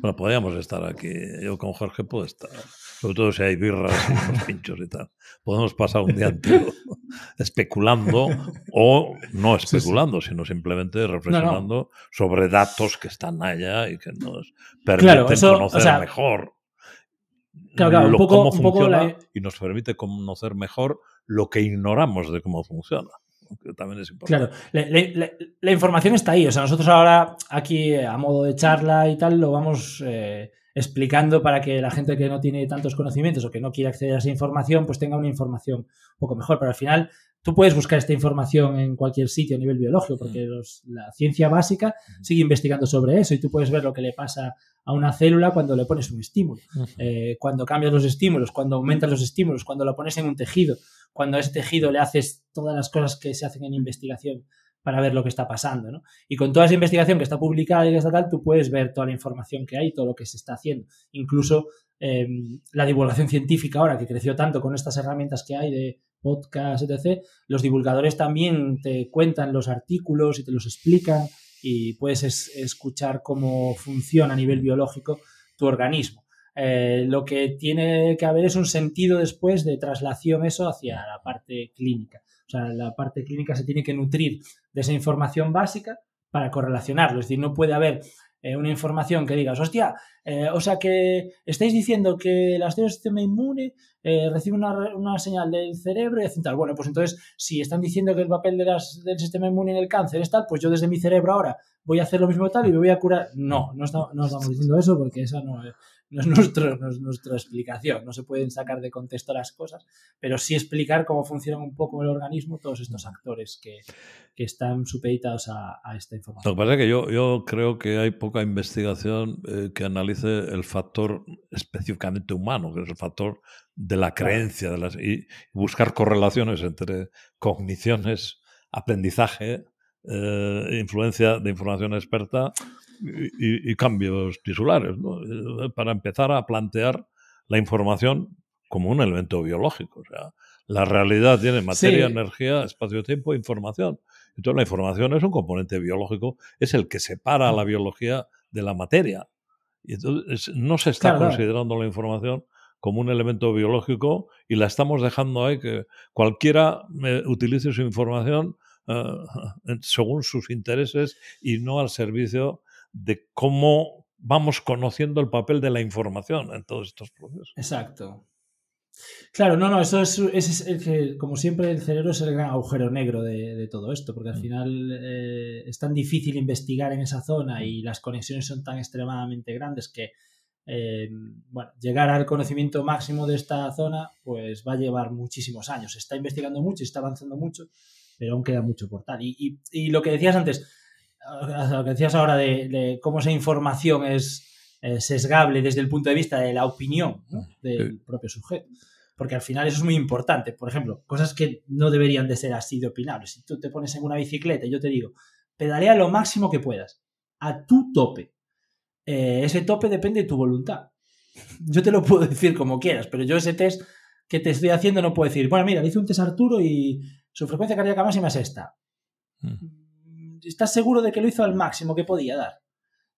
S1: Bueno, podríamos estar aquí. Yo con Jorge puedo estar. Sobre todo si hay birras y los pinchos y tal. Podemos pasar un día entero especulando o no especulando, sino simplemente reflexionando sobre datos que están allá y que nos permiten conocer mejor
S2: claro, un poco,
S1: cómo funciona y nos permite conocer mejor lo que ignoramos de cómo funciona que también es importante.
S2: Claro, la, información está ahí. O sea, nosotros ahora aquí a modo de charla y tal lo vamos eh, explicando para que la gente que no tiene tantos conocimientos o que no quiere acceder a esa información, pues tenga una información un poco mejor. Pero al final tú puedes buscar esta información en cualquier sitio a nivel biológico, porque mm. la ciencia básica sigue investigando sobre eso y tú puedes ver lo que le pasa a una célula cuando le pones un estímulo, eh, cuando cambias los estímulos, cuando aumentas los estímulos, cuando lo pones en un tejido, cuando a ese tejido le haces todas las cosas que se hacen en investigación para ver lo que está pasando. ¿no? Y con toda esa investigación que está publicada y que está tal, tú puedes ver toda la información que hay, todo lo que se está haciendo. Incluso em, la divulgación científica ahora, que creció tanto con estas herramientas que hay de podcast, etc., los divulgadores también te cuentan los artículos y te los explican y puedes escuchar cómo funciona a nivel biológico tu organismo. Eh, lo que tiene que haber es un sentido después de traslación eso hacia la parte clínica. O sea, la parte clínica se tiene que nutrir de esa información básica para correlacionarlo. Es decir, no puede haber eh, una información que digas, hostia, eh, o sea que estáis diciendo que las células del sistema inmune eh, reciben una, señal del cerebro y tal. Bueno, pues entonces, si están diciendo que el papel del sistema inmune en el cáncer es tal, pues yo desde mi cerebro ahora voy a hacer lo mismo tal y me voy a curar. No, no, no estamos diciendo eso porque esa no es no es, nuestro, nuestra explicación, no se pueden sacar de contexto las cosas, pero sí explicar cómo funciona un poco el organismo todos estos actores que, están supeditados a, esta información.
S1: Lo que pasa es que yo, yo creo que hay poca investigación eh, que analice el factor específicamente humano, que es el factor de la creencia de las, y buscar correlaciones entre cogniciones, aprendizaje, eh, influencia de información experta y, cambios tisulares, eh, para empezar a plantear la información como un elemento biológico. O sea, la realidad tiene materia, energía, espacio-tiempo, información. Entonces la información es un componente biológico, es el que separa la biología de la materia. Y entonces no se está considerando la información como un elemento biológico y la estamos dejando ahí que cualquiera utilice su información eh, según sus intereses y no al servicio de cómo vamos conociendo el papel de la información en todos estos procesos.
S2: Exacto. Claro, no, no, eso es, es, que, como siempre, el cerebro es el gran agujero negro de, todo esto, porque al mm. final eh, es tan difícil investigar en esa zona y las conexiones son tan extremadamente grandes que, eh, bueno, llegar al conocimiento máximo de esta zona, pues va a llevar muchísimos años. Se está investigando mucho y está avanzando mucho, pero aún queda mucho por tal. y, y lo que decías antes, lo que decías ahora de, cómo esa información es sesgable desde el punto de vista de la opinión del propio sujeto. Porque al final eso es muy importante. Por ejemplo, cosas que no deberían de ser así de opinables. Si tú te pones en una bicicleta y yo te digo, pedalea lo máximo que puedas, a tu tope. Eh, ese tope depende de tu voluntad. Yo te lo puedo decir como quieras, pero yo ese test que te estoy haciendo no puedo decir, bueno, mira, le hice un test a Arturo y su frecuencia cardíaca máxima es esta. Mm. ¿Estás seguro de que lo hizo al máximo que podía dar?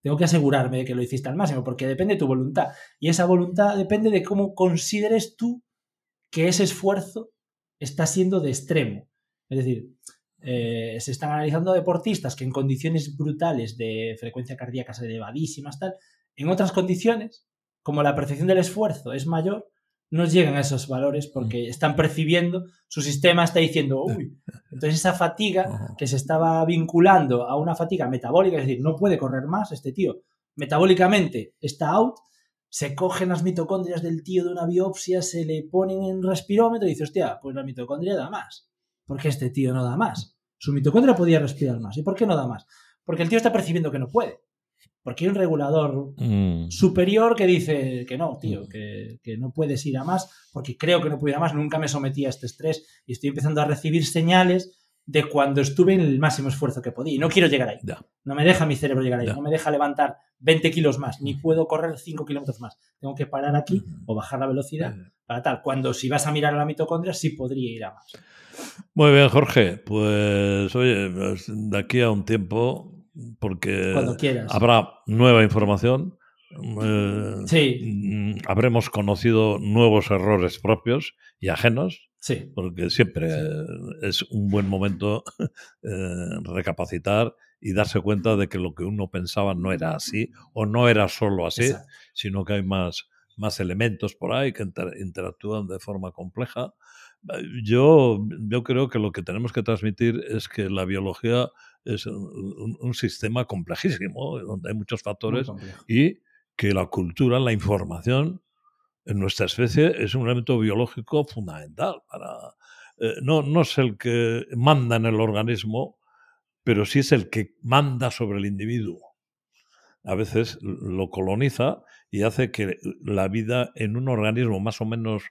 S2: Tengo que asegurarme de que lo hiciste al máximo, porque depende de tu voluntad. Y esa voluntad depende de cómo consideres tú que ese esfuerzo está siendo de extremo. Es decir, eh, se están analizando deportistas que en condiciones brutales de frecuencia cardíaca elevadísimas, tal, en otras condiciones, como la percepción del esfuerzo es mayor, no llegan a esos valores porque mm. están percibiendo, su sistema está diciendo, uy, entonces esa fatiga que se estaba vinculando a una fatiga metabólica, es decir, no puede correr más este tío, metabólicamente está out, se cogen las mitocondrias del tío de una biopsia, se le ponen en respirómetro y dice, hostia, pues la mitocondria da más, porque este tío no da más. Su mitocondria podía respirar más. ¿Y por qué no da más? Porque el tío está percibiendo que no puede. Porque hay un regulador mm. superior que dice que no, tío, mm. que, no puedes ir a más, porque creo que no puedo ir a más, nunca me sometí a este estrés y estoy empezando a recibir señales de cuando estuve en el máximo esfuerzo que podía. Y no quiero llegar ahí. No me deja mi cerebro llegar ahí. No me deja levantar 20 kilos más, ni mm. puedo correr 5 kilómetros más. Tengo que parar aquí o bajar la velocidad para tal. Cuando si vas a mirar a la mitocondria, sí podría ir a más.
S1: Muy bien, Jorge. Pues oye, pues, de aquí a un tiempo, porque habrá nueva información. Eh,
S2: sí.
S1: Mm, habremos conocido nuevos errores propios y ajenos.
S2: Sí.
S1: Porque siempre es un buen momento eh, recapacitar y darse cuenta de que lo que uno pensaba no era así o no era solo así, sino que hay más, más elementos por ahí que interactúan de forma compleja. Yo, yo creo que lo que tenemos que transmitir es que la biología es un, sistema complejísimo, donde hay muchos factores y que la cultura, la información en nuestra especie es un elemento biológico fundamental para... Eh, no, no es el que manda en el organismo, pero sí es el que manda sobre el individuo. A veces lo coloniza y hace que la vida en un organismo más o menos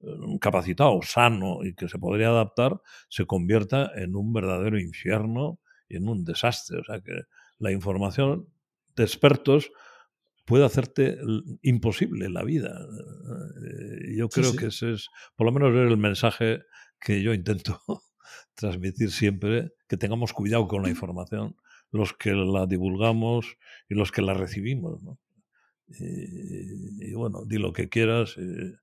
S1: eh, capacitado, sano y que se podría adaptar, se convierta en un verdadero infierno y en un desastre. O sea que la información de expertos puede hacerte imposible la vida. Eh, yo creo que ese es, por lo menos, el mensaje que yo intento transmitir siempre, que tengamos cuidado con la información, los que la divulgamos y los que la recibimos. ¿no? Y, bueno, di lo que quieras. Eh,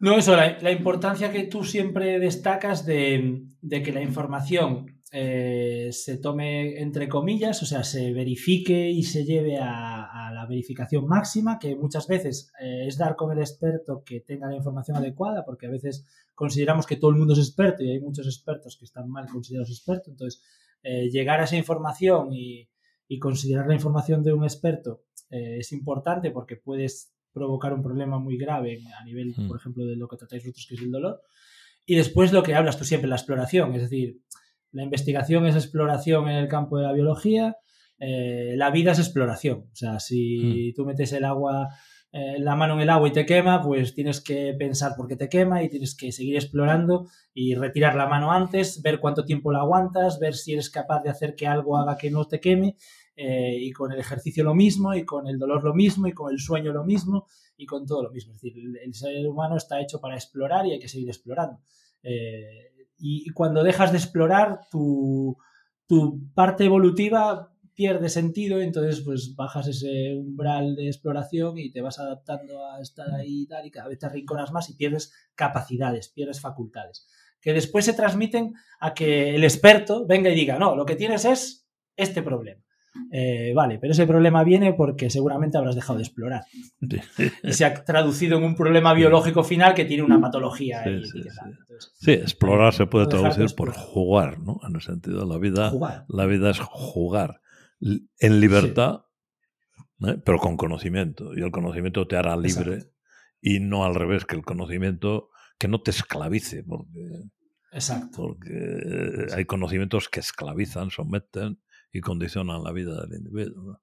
S2: no, eso, la, importancia que tú siempre destacas de, que la información eh, se tome entre comillas, o sea, se verifique y se lleve a, la verificación máxima, que muchas veces eh, es dar con el experto que tenga la información adecuada, porque a veces consideramos que todo el mundo es experto y hay muchos expertos que están mal considerados expertos, entonces llegar a esa información y, y considerar la información de un experto eh, es importante porque puedes provocar un problema muy grave a nivel, hmm. por ejemplo, de lo que tratáis vosotros, que es el dolor. Y después lo que hablas tú siempre, la exploración, es decir, la investigación es exploración en el campo de la biología, eh, la vida es exploración. O sea, si hmm. tú metes el agua, eh, la mano en el agua y te quema, pues tienes que pensar por qué te quema y tienes que seguir explorando y retirar la mano antes, ver cuánto tiempo la aguantas, ver si eres capaz de hacer que algo haga que no te queme eh, y con el ejercicio lo mismo, y con el dolor lo mismo, y con el sueño lo mismo, y con todo lo mismo. Es decir, el, ser humano está hecho para explorar y hay que seguir explorando. Eh, y, cuando dejas de explorar, tu, tu parte evolutiva pierde sentido, entonces pues bajas ese umbral de exploración y te vas adaptando a estar ahí y tal, y cada vez te arrinconas más y pierdes capacidades, pierdes facultades, que después se transmiten a que el experto venga y diga, no, lo que tienes es este problema. Eh, vale, pero ese problema viene porque seguramente habrás dejado de explorar. Y se ha traducido en un problema biológico final que tiene una patología.
S1: Sí, explorar se puede traducir por jugar, ¿no? En el sentido de la vida. La vida es jugar en libertad, ¿eh? pero con conocimiento. Y el conocimiento te hará libre y no al revés, que el conocimiento que no te esclavice. Porque,
S2: Exacto.
S1: Porque hay conocimientos que esclavizan, someten y condicionan la vida del individuo.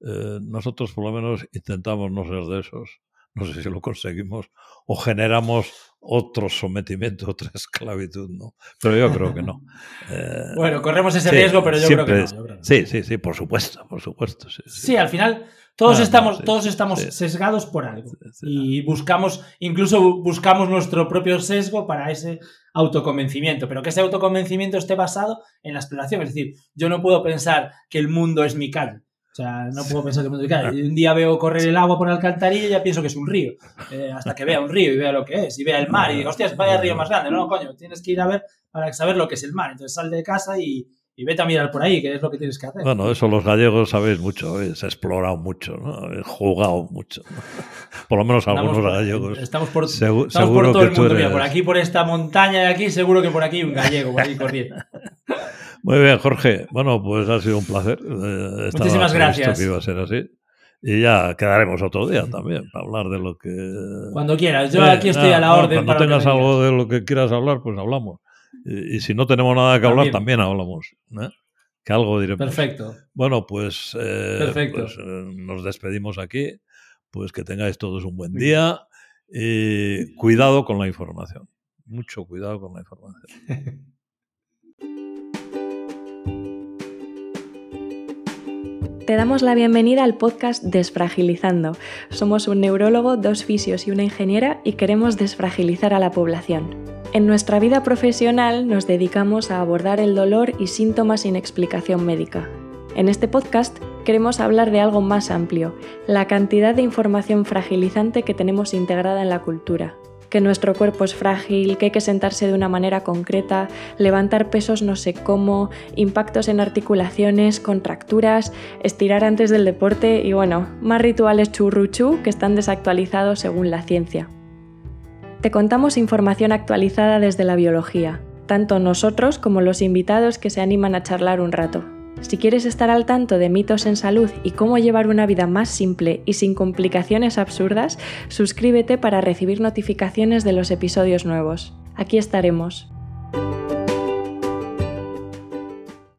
S1: Eh, nosotros por lo menos intentamos no ser de esos, no sé si lo conseguimos, o generamos otro sometimiento, otra esclavitud, ¿no? Pero yo creo que no.
S2: Eh, bueno, corremos ese riesgo, pero yo creo, que no,
S1: Sí, sí, sí, por supuesto, por supuesto.
S2: Sí, al final todos estamos, todos estamos sesgados por algo y buscamos, incluso buscamos nuestro propio sesgo para ese autoconvencimiento, pero que ese autoconvencimiento esté basado en la exploración. Es decir, yo no puedo pensar que el mundo es mi calle. O sea, no puedo pensar que el mundo es mi calle. Un día veo correr el agua por la alcantarilla y ya pienso que es un río. Eh, hasta que vea un río y vea lo que es, y vea el mar y digo, hostias, vaya río más grande. No, no, coño, tienes que ir a ver para saber lo que es el mar. Entonces sal de casa y, y vete a mirar por ahí, que es lo que tienes que hacer.
S1: Bueno, eso los gallegos sabéis mucho, se ha explorado mucho, ¿no? Habéis jugado mucho. Por lo menos algunos gallegos.
S2: Estamos por, estamos por todo el mundo. Mira, por aquí, por esta montaña de aquí, seguro que por aquí hay un gallego, por ahí corriendo.
S1: Muy bien, Jorge. Bueno, pues ha sido un placer.
S2: Eh, Muchísimas gracias.
S1: Que iba a ser así. Y ya quedaremos otro día también para hablar de lo que.
S2: Cuando quieras, yo aquí estoy a la orden.
S1: Cuando tengas algo de lo que quieras hablar, pues hablamos. Y, si no tenemos nada que hablar, también hablamos. ¿eh? Que algo diremos.
S2: Perfecto.
S1: Bueno, pues, eh, pues eh, nos despedimos aquí. Pues que tengáis todos un buen día. Y cuidado con la información. Mucho cuidado con la información.
S3: Te damos la bienvenida al podcast Desfragilizando. Somos un neurólogo, dos fisios y una ingeniera y queremos desfragilizar a la población. En nuestra vida profesional nos dedicamos a abordar el dolor y síntomas sin explicación médica. En este podcast queremos hablar de algo más amplio, la cantidad de información fragilizante que tenemos integrada en la cultura, que nuestro cuerpo es frágil, que hay que sentarse de una manera concreta, levantar pesos no sé cómo, impactos en articulaciones, contracturas, estirar antes del deporte y bueno, más rituales churruchú que están desactualizados según la ciencia. Te contamos información actualizada desde la biología, tanto nosotros como los invitados que se animan a charlar un rato. Si quieres estar al tanto de mitos en salud y cómo llevar una vida más simple y sin complicaciones absurdas, suscríbete para recibir notificaciones de los episodios nuevos. Aquí estaremos.